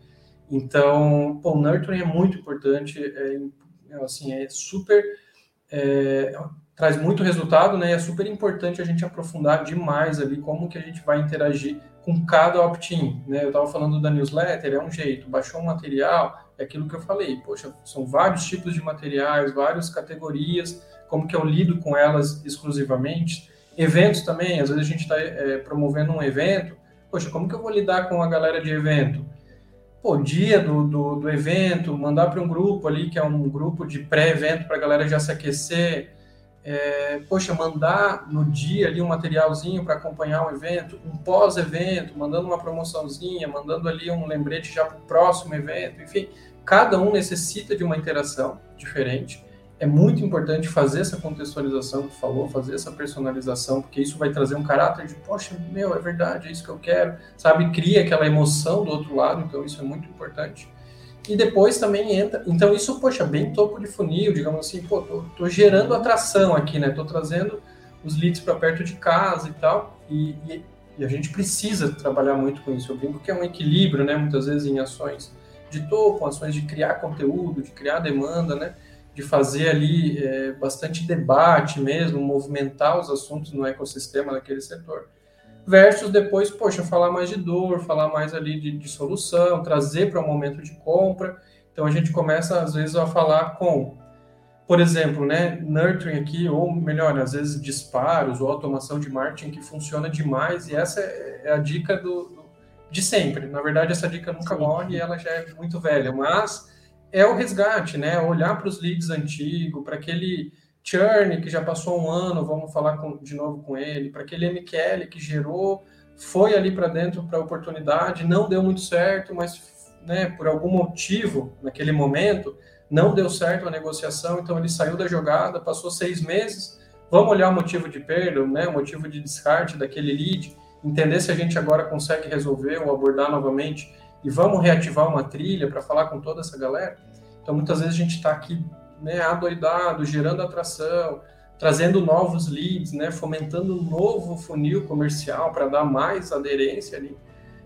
então, pô, o nurturing é muito importante, é, assim, é super, é, traz muito resultado, né, é super importante a gente aprofundar demais ali como que a gente vai interagir com cada opt-in. Né? Eu estava falando da newsletter, é um jeito, baixou um material, é aquilo que eu falei, poxa, são vários tipos de materiais, várias categorias, como que eu lido com elas exclusivamente. Eventos também, às vezes a gente está é, promovendo um evento, poxa, como que eu vou lidar com a galera de evento? Pô, dia do, do, do evento, mandar para um grupo ali, que é um grupo de pré-evento para a galera já se aquecer, é, poxa, mandar no dia ali um materialzinho para acompanhar um evento, um pós-evento, mandando uma promoçãozinha, mandando ali um lembrete já para o próximo evento, enfim, cada um necessita de uma interação diferente. É muito importante fazer essa contextualização que falou, fazer essa personalização, porque isso vai trazer um caráter de, poxa, meu, é verdade, é isso que eu quero, sabe? Cria aquela emoção do outro lado, então isso é muito importante. E depois também entra. Então, isso, poxa, bem topo de funil, digamos assim, pô, tô, tô gerando atração aqui, né? Tô trazendo os leads para perto de casa e tal. E, e, e, a gente precisa trabalhar muito com isso. Eu brinco que é um equilíbrio, né? Muitas vezes em ações de topo, ações de criar conteúdo, de criar demanda, né? De fazer ali é, bastante debate mesmo, movimentar os assuntos no ecossistema daquele setor versus depois, poxa, falar mais de dor, falar mais ali de, de solução, trazer para um momento de compra. Então a gente começa às vezes a falar com por exemplo, né, nurturing aqui, ou melhor, às vezes disparos ou automação de marketing que funciona demais, e essa é a dica do, do de sempre. Na verdade, essa dica nunca morre e ela já é muito velha, mas é o resgate, né? Olhar para os leads antigos, para aquele churn que já passou um ano, vamos falar com, de novo com ele, para aquele MQL que gerou, foi ali para dentro para oportunidade, não deu muito certo, mas né, por algum motivo, naquele momento, não deu certo a negociação, então ele saiu da jogada, passou seis meses. Vamos olhar o motivo de perda, né, o motivo de descarte daquele lead, entender se a gente agora consegue resolver ou abordar novamente e vamos reativar uma trilha para falar com toda essa galera. Então, muitas vezes a gente está aqui né, adoidado, gerando atração, trazendo novos leads, né, fomentando um novo funil comercial para dar mais aderência ali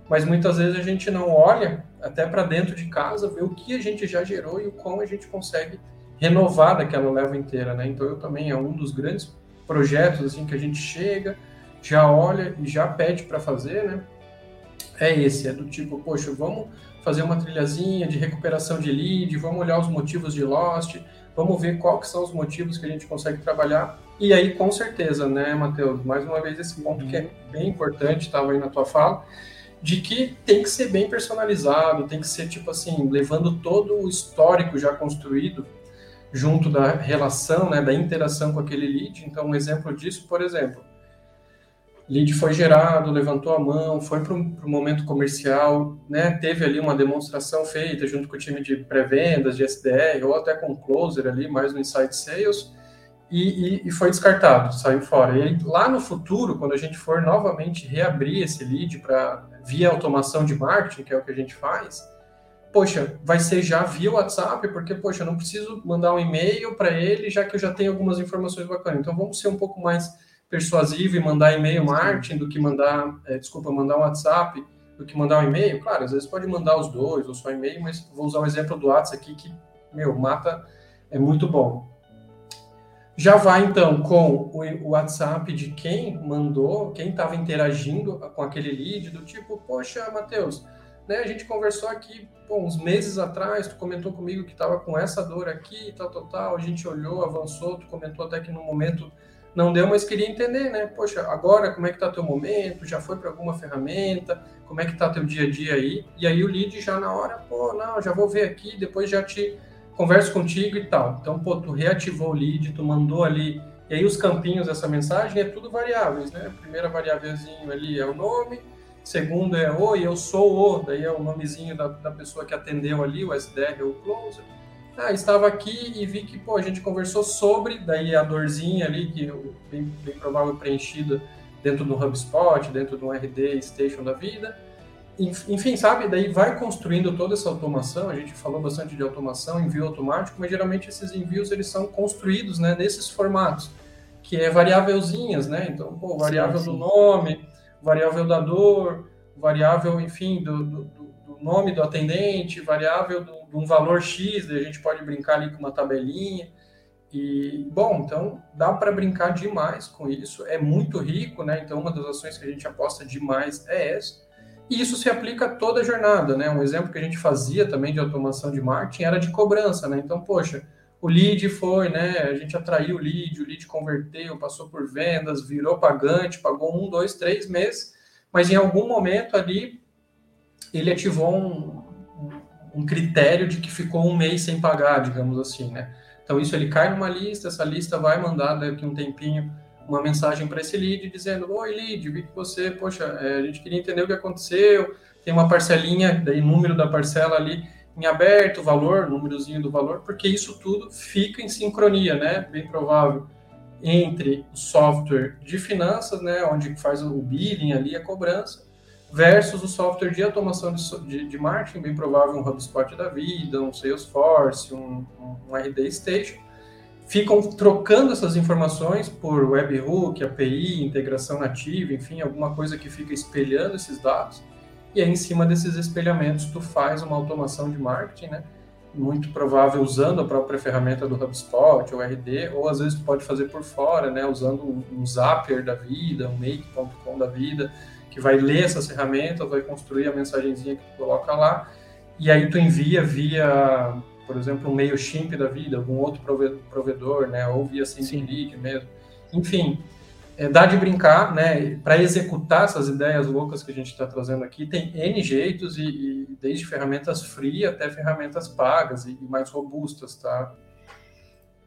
mas muitas vezes a gente não olha até para dentro de casa, ver o que a gente já gerou e o como a gente consegue renovar daquela leva inteira, né? Então eu também é um dos grandes projetos assim que a gente chega, já olha e já pede para fazer, né? É esse, é do tipo, poxa, vamos fazer uma trilhazinha de recuperação de lead, vamos olhar os motivos de lost, vamos ver quais são os motivos que a gente consegue trabalhar. E aí, com certeza, né, Matheus, mais uma vez esse ponto que é uhum. bem importante, estava aí na tua fala, de que tem que ser bem personalizado, tem que ser tipo assim, levando todo o histórico já construído junto da relação, né, da interação com aquele lead. Então, um exemplo disso, por exemplo, lead foi gerado, levantou a mão, foi para o momento comercial, né, teve ali uma demonstração feita junto com o time de pré-vendas, de SDR, ou até com o closer ali, mais no Inside Sales, e, e, e, foi descartado, saiu fora. E aí, lá no futuro, quando a gente for novamente reabrir esse lead para via automação de marketing, que é o que a gente faz, poxa, vai ser já via WhatsApp, porque, poxa, eu não preciso mandar um e-mail para ele, já que eu já tenho algumas informações bacanas. Então, vamos ser um pouco mais persuasivo e mandar e-mail marketing do que mandar, é, desculpa, mandar um WhatsApp do que mandar um e-mail. Claro, às vezes pode mandar os dois ou só e-mail, mas vou usar o exemplo do WhatsApp aqui que, meu, mata, é muito bom. Já vai então com o WhatsApp de quem mandou, quem estava interagindo com aquele lead, do tipo, poxa, Matheus, né, a gente conversou aqui pô, uns meses atrás, tu comentou comigo que estava com essa dor aqui, tal, tal, tal, a gente olhou, avançou, tu comentou até que no momento não deu, mas queria entender, né? Poxa, agora como é que tá teu momento? Já foi para alguma ferramenta? Como é que tá teu dia a dia aí? E aí o lead já na hora, pô, não, já vou ver aqui, depois já te converso contigo e tal. Então, pô, tu reativou o lead, tu mandou ali, e aí os campinhos dessa mensagem é tudo variáveis, né? A primeira variávelzinho ali é o nome, segundo é oi, eu sou o, daí é o nomezinho da, da pessoa que atendeu ali, o SDR ou o closer. Ah, estava aqui e vi que, pô, a gente conversou sobre, daí a dorzinha ali, que bem, bem provável preenchida dentro do HubSpot, dentro do RD Station da vida enfim, sabe? Daí vai construindo toda essa automação. A gente falou bastante de automação, envio automático, mas geralmente esses envios eles são construídos, né, nesses formatos, que é variávelzinhas, né? Então, pô, variável sim, sim. do nome, variável da dor, variável, enfim, do, do, do nome do atendente, variável de um valor X, a gente pode brincar ali com uma tabelinha. E, bom, então dá para brincar demais com isso, é muito rico, né? Então, uma das ações que a gente aposta demais é essa. E isso se aplica a toda a jornada, né? Um exemplo que a gente fazia também de automação de marketing era de cobrança, né? Então, poxa, o lead foi, né? A gente atraiu o lead, o lead converteu, passou por vendas, virou pagante, pagou um, dois, três meses, mas em algum momento ali ele ativou um, um critério de que ficou um mês sem pagar, digamos assim, né? Então isso ele cai numa lista, essa lista vai mandar daqui um tempinho uma mensagem para esse lead dizendo: Oi, lead, vi que você, poxa, é, a gente queria entender o que aconteceu. Tem uma parcelinha, daí número da parcela ali em aberto, valor, númerozinho do valor, porque isso tudo fica em sincronia, né? Bem provável entre o software de finanças, né, onde faz o billing ali, a cobrança, versus o software de automação de, de, de marketing, bem provável um HubSpot da vida, um Salesforce, um, um, um RD Station, ficam trocando essas informações por webhook, API, integração nativa, enfim, alguma coisa que fica espelhando esses dados. E aí, em cima desses espelhamentos, tu faz uma automação de marketing, né? Muito provável usando a própria ferramenta do HubSpot ou RD, ou às vezes tu pode fazer por fora, né? Usando um Zapier da vida, um Make.com da vida, que vai ler essas ferramentas, vai construir a mensagenzinha que tu coloca lá, e aí tu envia via por exemplo, um MailChimp da vida, algum outro provedor, né, ou via SendGrid mesmo. Enfim, é, dá de brincar, né? Para executar essas ideias loucas que a gente está trazendo aqui, tem N jeitos, e, e, desde ferramentas free até ferramentas pagas e, e mais robustas, tá?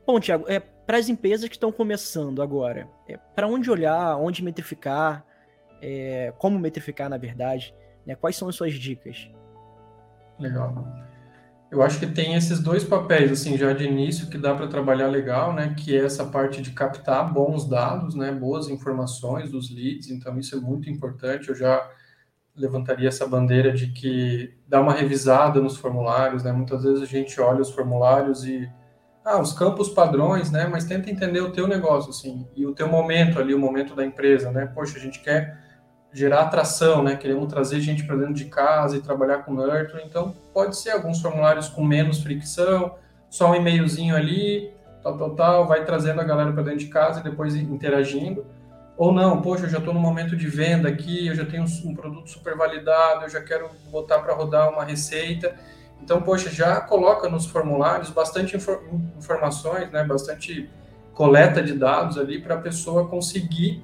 Bom, Tiago, é, para as empresas que estão começando agora, é, para onde olhar, onde metrificar, é, como metrificar, na verdade, né, quais são as suas dicas? Legal. Eu acho que tem esses dois papéis, assim, já de início, que dá para trabalhar legal, né? Que é essa parte de captar bons dados, né? Boas informações dos leads. Então, isso é muito importante. Eu já levantaria essa bandeira de que dá uma revisada nos formulários, né? Muitas vezes a gente olha os formulários e ah, os campos padrões, né? Mas tenta entender o teu negócio, assim, e o teu momento ali, o momento da empresa, né? Poxa, a gente quer gerar atração, né? Queremos trazer gente para dentro de casa e trabalhar com nurture. Então, pode ser alguns formulários com menos fricção, só um e-mailzinho ali, tal, tal, tal, vai trazendo a galera para dentro de casa e depois interagindo. Ou não, poxa, eu já estou no momento de venda aqui, eu já tenho um produto super validado, eu já quero botar para rodar uma receita. Então, poxa, já coloca nos formulários bastante infor informações, né? Bastante coleta de dados ali para a pessoa conseguir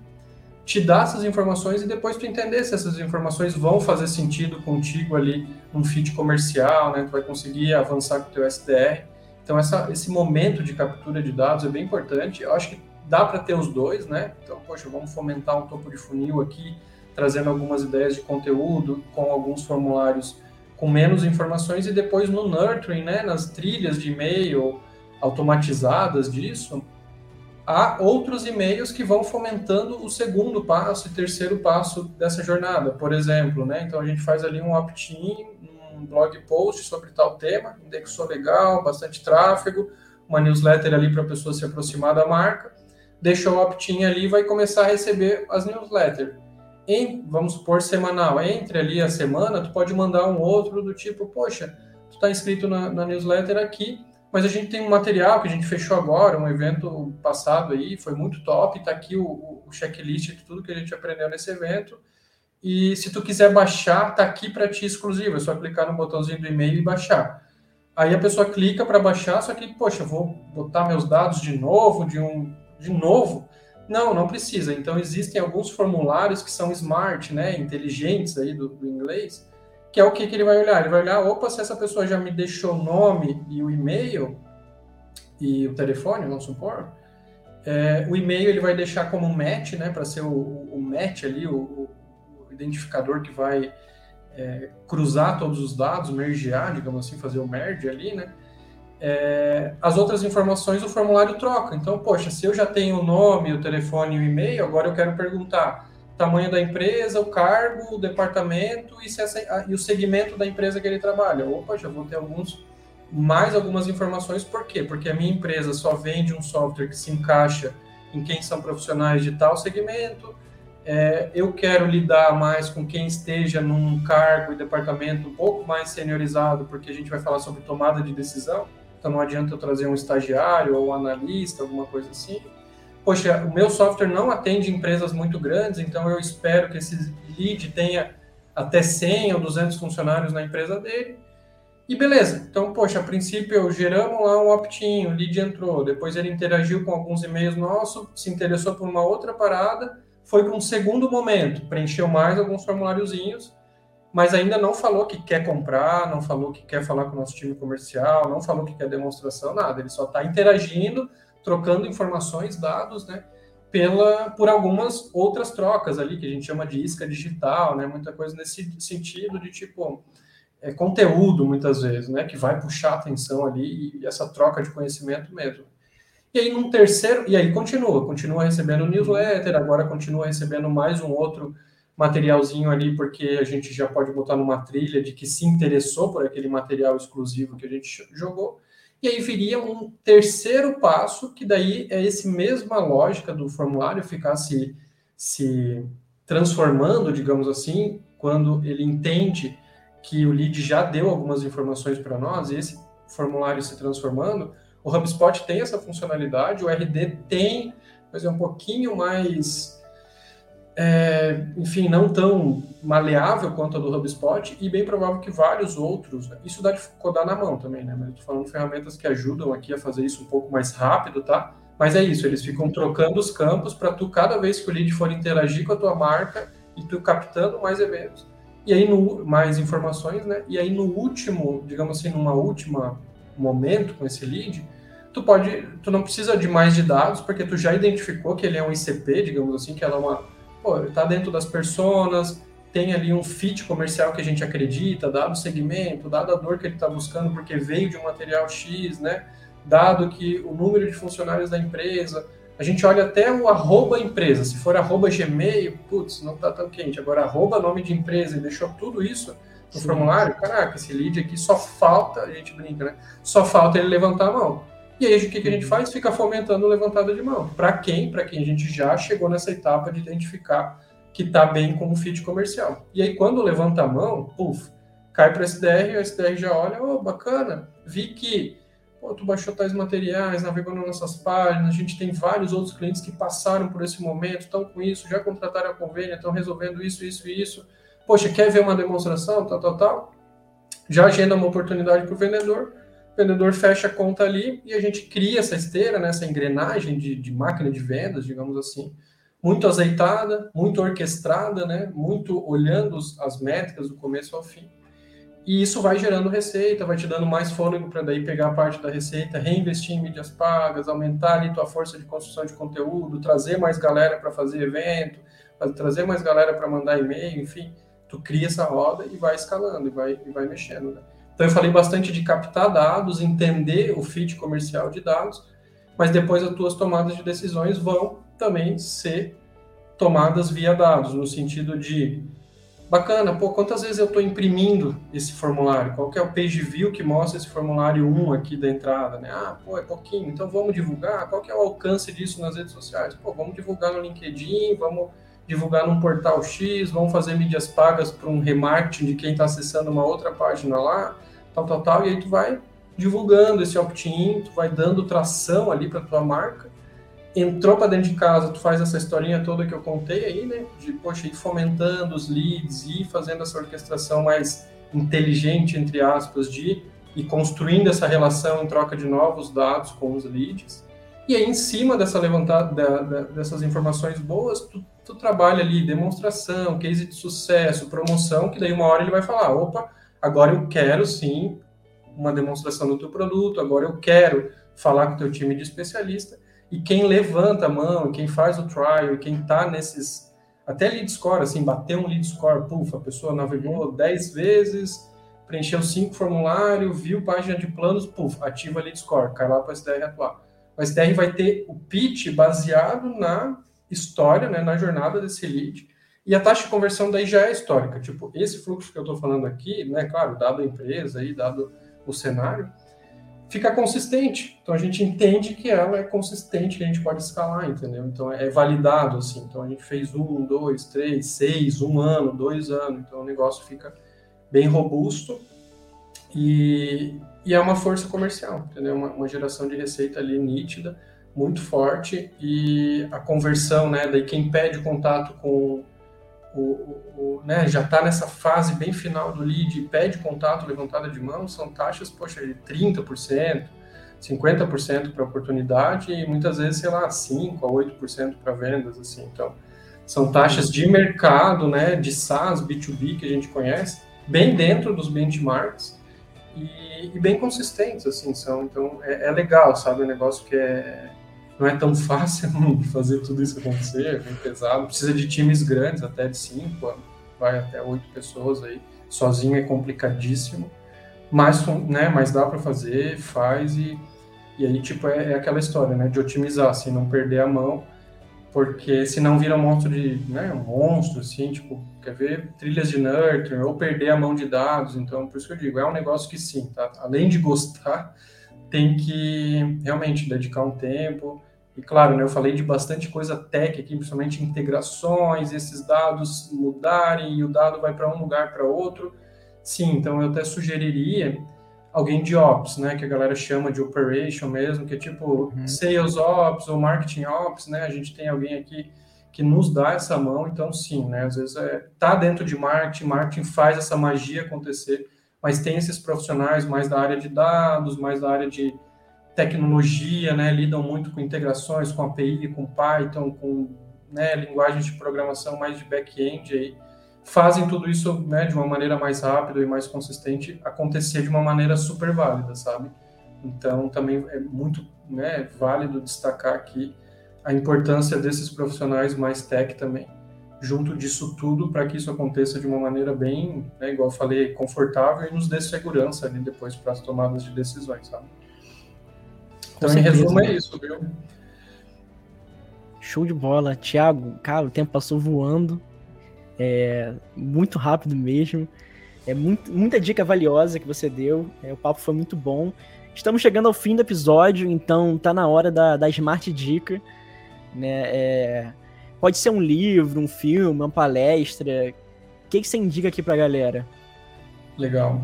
te dar essas informações e depois tu entender se essas informações vão fazer sentido contigo ali num fit comercial, né? Tu vai conseguir avançar com o teu SDR. Então essa, esse momento de captura de dados é bem importante. Eu acho que dá para ter os dois, né? Então, poxa, vamos fomentar um topo de funil aqui, trazendo algumas ideias de conteúdo com alguns formulários com menos informações e depois no nurturing, né, nas trilhas de e-mail automatizadas disso, há outros e-mails que vão fomentando o segundo passo e terceiro passo dessa jornada. Por exemplo, né? Então a gente faz ali um opt-in, um blog post sobre tal tema, indexou legal, bastante tráfego, uma newsletter ali para a pessoa se aproximar da marca, deixou o opt-in ali e vai começar a receber as newsletters. Em, vamos supor, semanal. Entre ali a semana, tu pode mandar um outro do tipo, poxa, tu está inscrito na, na newsletter aqui, mas a gente tem um material que a gente fechou agora, um evento passado aí, foi muito top, está aqui o, o, checklist de tudo que a gente aprendeu nesse evento. E se tu quiser baixar, tá aqui para ti exclusivo, é só clicar no botãozinho do e-mail e baixar. Aí a pessoa clica para baixar, só que, poxa, vou botar meus dados de novo, de um de novo. Não, não precisa. Então existem alguns formulários que são smart, né, inteligentes aí do, do inglês, que é o que, que ele vai olhar? Ele vai olhar, opa, se essa pessoa já me deixou o nome e o e-mail e o telefone, vamos supor, é, o e-mail ele vai deixar como match, né, para ser o, o, match ali, o, o identificador que vai é, cruzar todos os dados, mergear, digamos assim, fazer o merge ali, né? É, as outras informações o formulário troca. Então, poxa, se eu já tenho o nome, o telefone e o e-mail, agora eu quero perguntar tamanho da empresa, o cargo, o departamento e, essa, e, o segmento da empresa que ele trabalha. Opa, já vou ter alguns mais algumas informações. Por quê? Porque a minha empresa só vende um software que se encaixa em quem são profissionais de tal segmento. É, eu quero lidar mais com quem esteja num cargo e departamento um pouco mais seniorizado, porque a gente vai falar sobre tomada de decisão. Então não adianta eu trazer um estagiário ou um analista, alguma coisa assim poxa, o meu software não atende empresas muito grandes, então eu espero que esse lead tenha até 100 ou 200 funcionários na empresa dele. E beleza, então, poxa, a princípio geramos lá um opt-in, o lead entrou, depois ele interagiu com alguns e-mails nossos, se interessou por uma outra parada, foi para um segundo momento, preencheu mais alguns formuláriozinhos, mas ainda não falou que quer comprar, não falou que quer falar com o nosso time comercial, não falou que quer demonstração, nada, ele só está interagindo, trocando informações, dados, né? Pela, por algumas outras trocas ali, que a gente chama de isca digital, né? Muita coisa nesse sentido de tipo é, conteúdo, muitas vezes, né? Que vai puxar atenção ali e essa troca de conhecimento mesmo. E aí, num terceiro, e aí continua, continua recebendo newsletter, agora continua recebendo mais um outro materialzinho ali, porque a gente já pode botar numa trilha de que se interessou por aquele material exclusivo que a gente jogou. E aí viria um terceiro passo, que daí é esse mesma lógica do formulário ficar se, se transformando, digamos assim, quando ele entende que o lead já deu algumas informações para nós, e esse formulário se transformando, o HubSpot tem essa funcionalidade, o RD tem, mas é um pouquinho mais é, enfim, não tão maleável quanto a do HubSpot e bem provável que vários outros. Isso dá de codar na mão também, né? Mas eu tô falando de ferramentas que ajudam aqui a fazer isso um pouco mais rápido, tá? Mas é isso, eles ficam trocando os campos para tu, cada vez que o lead for interagir com a tua marca, e tu captando mais eventos. E aí, no, mais informações, né? E aí, no último, digamos assim, numa última momento com esse lead, tu pode, tu não precisa de mais de dados, porque tu já identificou que ele é um ICP, digamos assim, que ela é uma pô, tá dentro das personas, tem ali um fit comercial que a gente acredita, dado o segmento, dado a dor que ele está buscando porque veio de um material X, né? Dado que o número de funcionários da empresa, a gente olha até o arroba empresa. Se for arroba Gmail, putz, não está tão quente. Agora, arroba nome de empresa e deixou tudo isso no Sim. formulário, caraca, esse lead aqui só falta, a gente brinca, né? Só falta ele levantar a mão. E aí o que, que a gente uhum. faz? Fica fomentando levantada de mão. Para quem? Para quem a gente já chegou nessa etapa de identificar que está bem como fit comercial. E aí quando levanta a mão, puf, cai para o SDR, o SDR já olha, oh, bacana, vi que pô, tu baixou tais materiais, navegou nas nossas páginas, a gente tem vários outros clientes que passaram por esse momento, estão com isso, já contrataram a convênia, estão resolvendo isso, isso e isso. Poxa, quer ver uma demonstração, tal, tal, tal? Já agenda uma oportunidade para o vendedor, o vendedor fecha a conta ali e a gente cria essa esteira, né, essa engrenagem de, de máquina de vendas, digamos assim, muito azeitada, muito orquestrada, né, muito olhando as métricas do começo ao fim. E isso vai gerando receita, vai te dando mais fôlego para daí pegar a parte da receita, reinvestir em mídias pagas, aumentar ali tua força de construção de conteúdo, trazer mais galera para fazer evento, trazer mais galera para mandar e-mail, enfim, tu cria essa roda e vai escalando e vai, e vai mexendo. Né? Então, eu falei bastante de captar dados, entender o fit comercial de dados, mas depois as tuas tomadas de decisões vão também ser tomadas via dados, no sentido de bacana, pô, quantas vezes eu estou imprimindo esse formulário? Qual que é o page view que mostra esse formulário 1 aqui da entrada, né? Ah, pô, é pouquinho, então vamos divulgar? Qual que é o alcance disso nas redes sociais? Pô, vamos divulgar no LinkedIn, vamos divulgar num portal X, vamos fazer mídias pagas para um remarketing de quem está acessando uma outra página lá tal, tal, tal, e aí tu vai divulgando esse opt-in, tu vai dando tração ali para tua marca. Entrou para dentro de casa, tu faz essa historinha toda que eu contei aí, né? De, poxa, ir fomentando os leads, ir fazendo essa orquestração mais inteligente, entre aspas, de e construindo essa relação em troca de novos dados com os leads. E aí, em cima dessa levantada, da, da, dessas informações boas, tu, tu trabalha ali demonstração, case de sucesso, promoção, que daí uma hora ele vai falar, opa, Agora eu quero sim uma demonstração do teu produto, agora eu quero falar com o teu time de especialista. E quem levanta a mão, quem faz o trial, quem está nesses. Até lead score, assim, bater um lead score, puf, a pessoa navegou 10 vezes, preencheu cinco formulários, viu página de planos, puf, ativa lead score, cai lá para o SDR atuar. O SDR vai ter o pitch baseado na história, né, na jornada desse lead, e a taxa de conversão daí já é histórica. Tipo, esse fluxo que eu estou falando aqui, né, claro, dado a empresa e dado o cenário, fica consistente. Então a gente entende que ela é consistente, que a gente pode escalar, entendeu? Então é validado assim. Então a gente fez um, dois, três, seis, um ano, dois anos. Então o negócio fica bem robusto e, e é uma força comercial, entendeu? Uma, uma geração de receita ali nítida, muito forte e a conversão, né? Daí quem pede contato com o, o, o né, já está nessa fase bem final do lead, pede contato, levantada de mão, são taxas, poxa, de 30%, 50% para oportunidade e muitas vezes, sei lá, 5% a 8% para vendas, assim, então são taxas de mercado, né, de SaaS, B2B que a gente conhece, bem dentro dos benchmarks e, e bem consistentes, assim, são, então é, é legal, sabe, um negócio que é, não é tão fácil fazer tudo isso acontecer, é bem pesado. Precisa de times grandes, até de cinco, vai até oito pessoas aí. Sozinho é complicadíssimo, mas, né, mas dá para fazer, faz e, e aí, tipo, é, é, aquela história, né, de otimizar, assim, não perder a mão, porque senão vira um monstro de, né, um monstro, assim, tipo, quer ver trilhas de nurture ou perder a mão de dados, então, por isso que eu digo, é um negócio que sim, tá? Além de gostar, tem que realmente dedicar um tempo, e claro, né, eu falei de bastante coisa tech aqui, principalmente integrações, esses dados mudarem e o dado vai para um lugar para outro. Sim, então eu até sugeriria alguém de ops, né, que a galera chama de operation mesmo, que é tipo uhum. sales ops ou marketing ops, né? A gente tem alguém aqui que nos dá essa mão, então sim, né? Às vezes é, tá dentro de marketing, marketing faz essa magia acontecer, mas tem esses profissionais mais da área de dados, mais da área de tecnologia, né? Lidam muito com integrações, com API, com Python, com né, linguagens de programação mais de back-end fazem tudo isso né, de uma maneira mais rápida e mais consistente acontecer de uma maneira super válida, sabe? Então, também é muito né, válido destacar aqui a importância desses profissionais mais tech também, junto disso tudo, para que isso aconteça de uma maneira bem, né, igual eu falei, confortável e nos dê segurança ali depois para as tomadas de decisões, sabe? Então, em resumo, é isso, viu? Show de bola. Thiago, cara, o tempo passou voando. É, muito rápido mesmo. É muito, muita dica valiosa que você deu. É, o papo foi muito bom. Estamos chegando ao fim do episódio, então tá na hora da, da Smart Dica. Né? É, pode ser um livro, um filme, uma palestra. O que, que você indica aqui pra galera? Legal.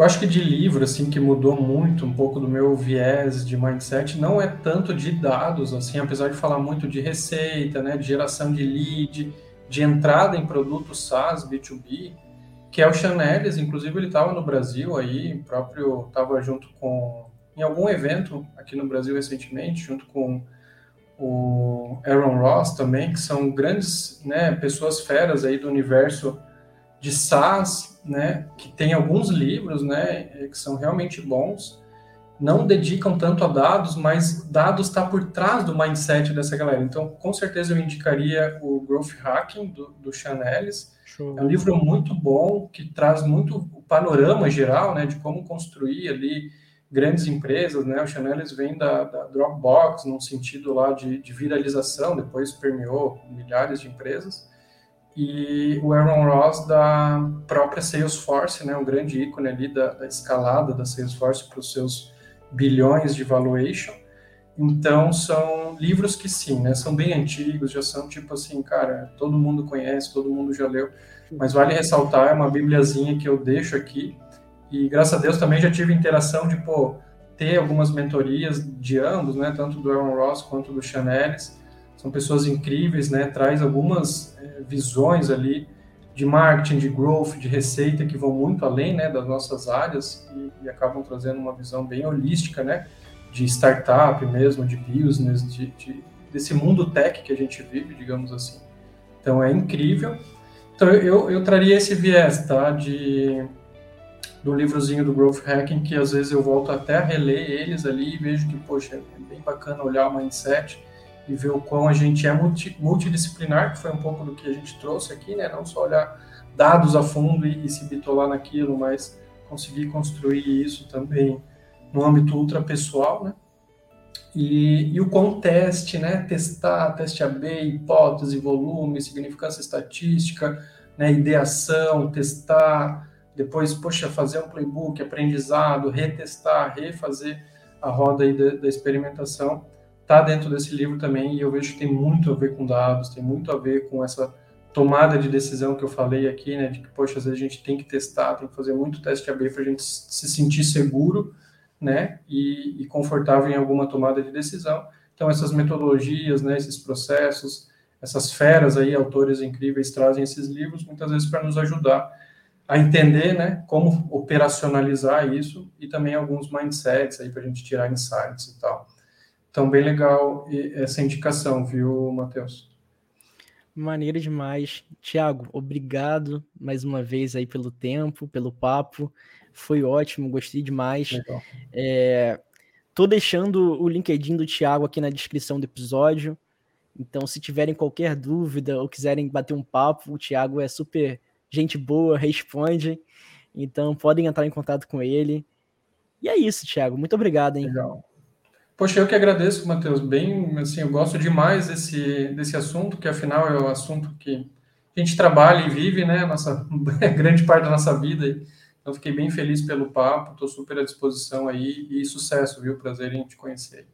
Eu acho que de livro, assim, que mudou muito um pouco do meu viés de mindset, não é tanto de dados, assim, apesar de falar muito de receita, né, de geração de lead, de entrada em produtos SaaS, B2B, que é o Chanelis, inclusive ele estava no Brasil aí, próprio estava junto com, em algum evento aqui no Brasil recentemente, junto com o Aaron Ross também, que são grandes né, pessoas feras aí do universo de SaaS, né, que tem alguns livros, né, que são realmente bons, não dedicam tanto a dados, mas dados está por trás do mindset dessa galera. Então, com certeza eu indicaria o Growth Hacking do, do Chanelis. É um livro muito bom que traz muito o panorama geral, né, de como construir ali grandes empresas, né? O Chanelis vem da, da Dropbox, num sentido lá de, de viralização, depois permeou milhares de empresas e o Aaron Ross da própria Salesforce, né, um grande ícone ali da, da escalada da Salesforce para os seus bilhões de valuation. Então, são livros que sim, né? São bem antigos, já são tipo assim, cara, todo mundo conhece, todo mundo já leu. Mas vale ressaltar, é uma bibliazinha que eu deixo aqui. E graças a Deus também já tive interação de, pô, ter algumas mentorias de ambos, né? Tanto do Aaron Ross quanto do Chanelis. São pessoas incríveis, né? Traz algumas é, visões ali de marketing, de growth, de receita que vão muito além né, das nossas áreas e, e acabam trazendo uma visão bem holística, né? De startup mesmo, de business, de, de, desse mundo tech que a gente vive, digamos assim. Então é incrível. Então eu, eu traria esse viés, tá? De do livrozinho do Growth Hacking, que às vezes eu volto até a reler eles ali e vejo que, poxa, é bem bacana olhar o mindset e ver o quão a gente é multi, multidisciplinar, que foi um pouco do que a gente trouxe aqui, né? Não só olhar dados a fundo e, e se bitolar naquilo, mas conseguir construir isso também no âmbito ultra pessoal, né? E, e o conteste, né? Testar, teste AB, hipótese, volume, significância estatística, né? ideação, testar, depois, poxa, fazer um playbook, aprendizado, retestar, refazer a roda aí da, da experimentação está dentro desse livro também e eu vejo que tem muito a ver com dados, tem muito a ver com essa tomada de decisão que eu falei aqui, né, de que, poxa, às vezes a gente tem que testar, tem que fazer muito teste AB para a gente se sentir seguro, né, e, e, confortável em alguma tomada de decisão. Então, essas metodologias, né, esses processos, essas feras aí, autores incríveis, trazem esses livros, muitas vezes para nos ajudar a entender, né, como operacionalizar isso e também alguns mindsets aí para a gente tirar insights e tal. Então, bem legal essa indicação, viu, Matheus? Maneiro demais. Tiago, obrigado mais uma vez aí pelo tempo, pelo papo. Foi ótimo, gostei demais. Legal. É, tô deixando o LinkedIn do Tiago aqui na descrição do episódio. Então, se tiverem qualquer dúvida ou quiserem bater um papo, o Tiago é super gente boa, responde. Então, podem entrar em contato com ele. E é isso, Tiago. Muito obrigado, hein? Legal. Poxa, eu que agradeço, Matheus. Bem, assim, eu gosto demais desse, desse assunto, que afinal é o assunto que a gente trabalha e vive, né? Nossa grande parte da nossa vida. Então, fiquei bem feliz pelo papo, estou super à disposição aí e sucesso, viu? Prazer em te conhecer.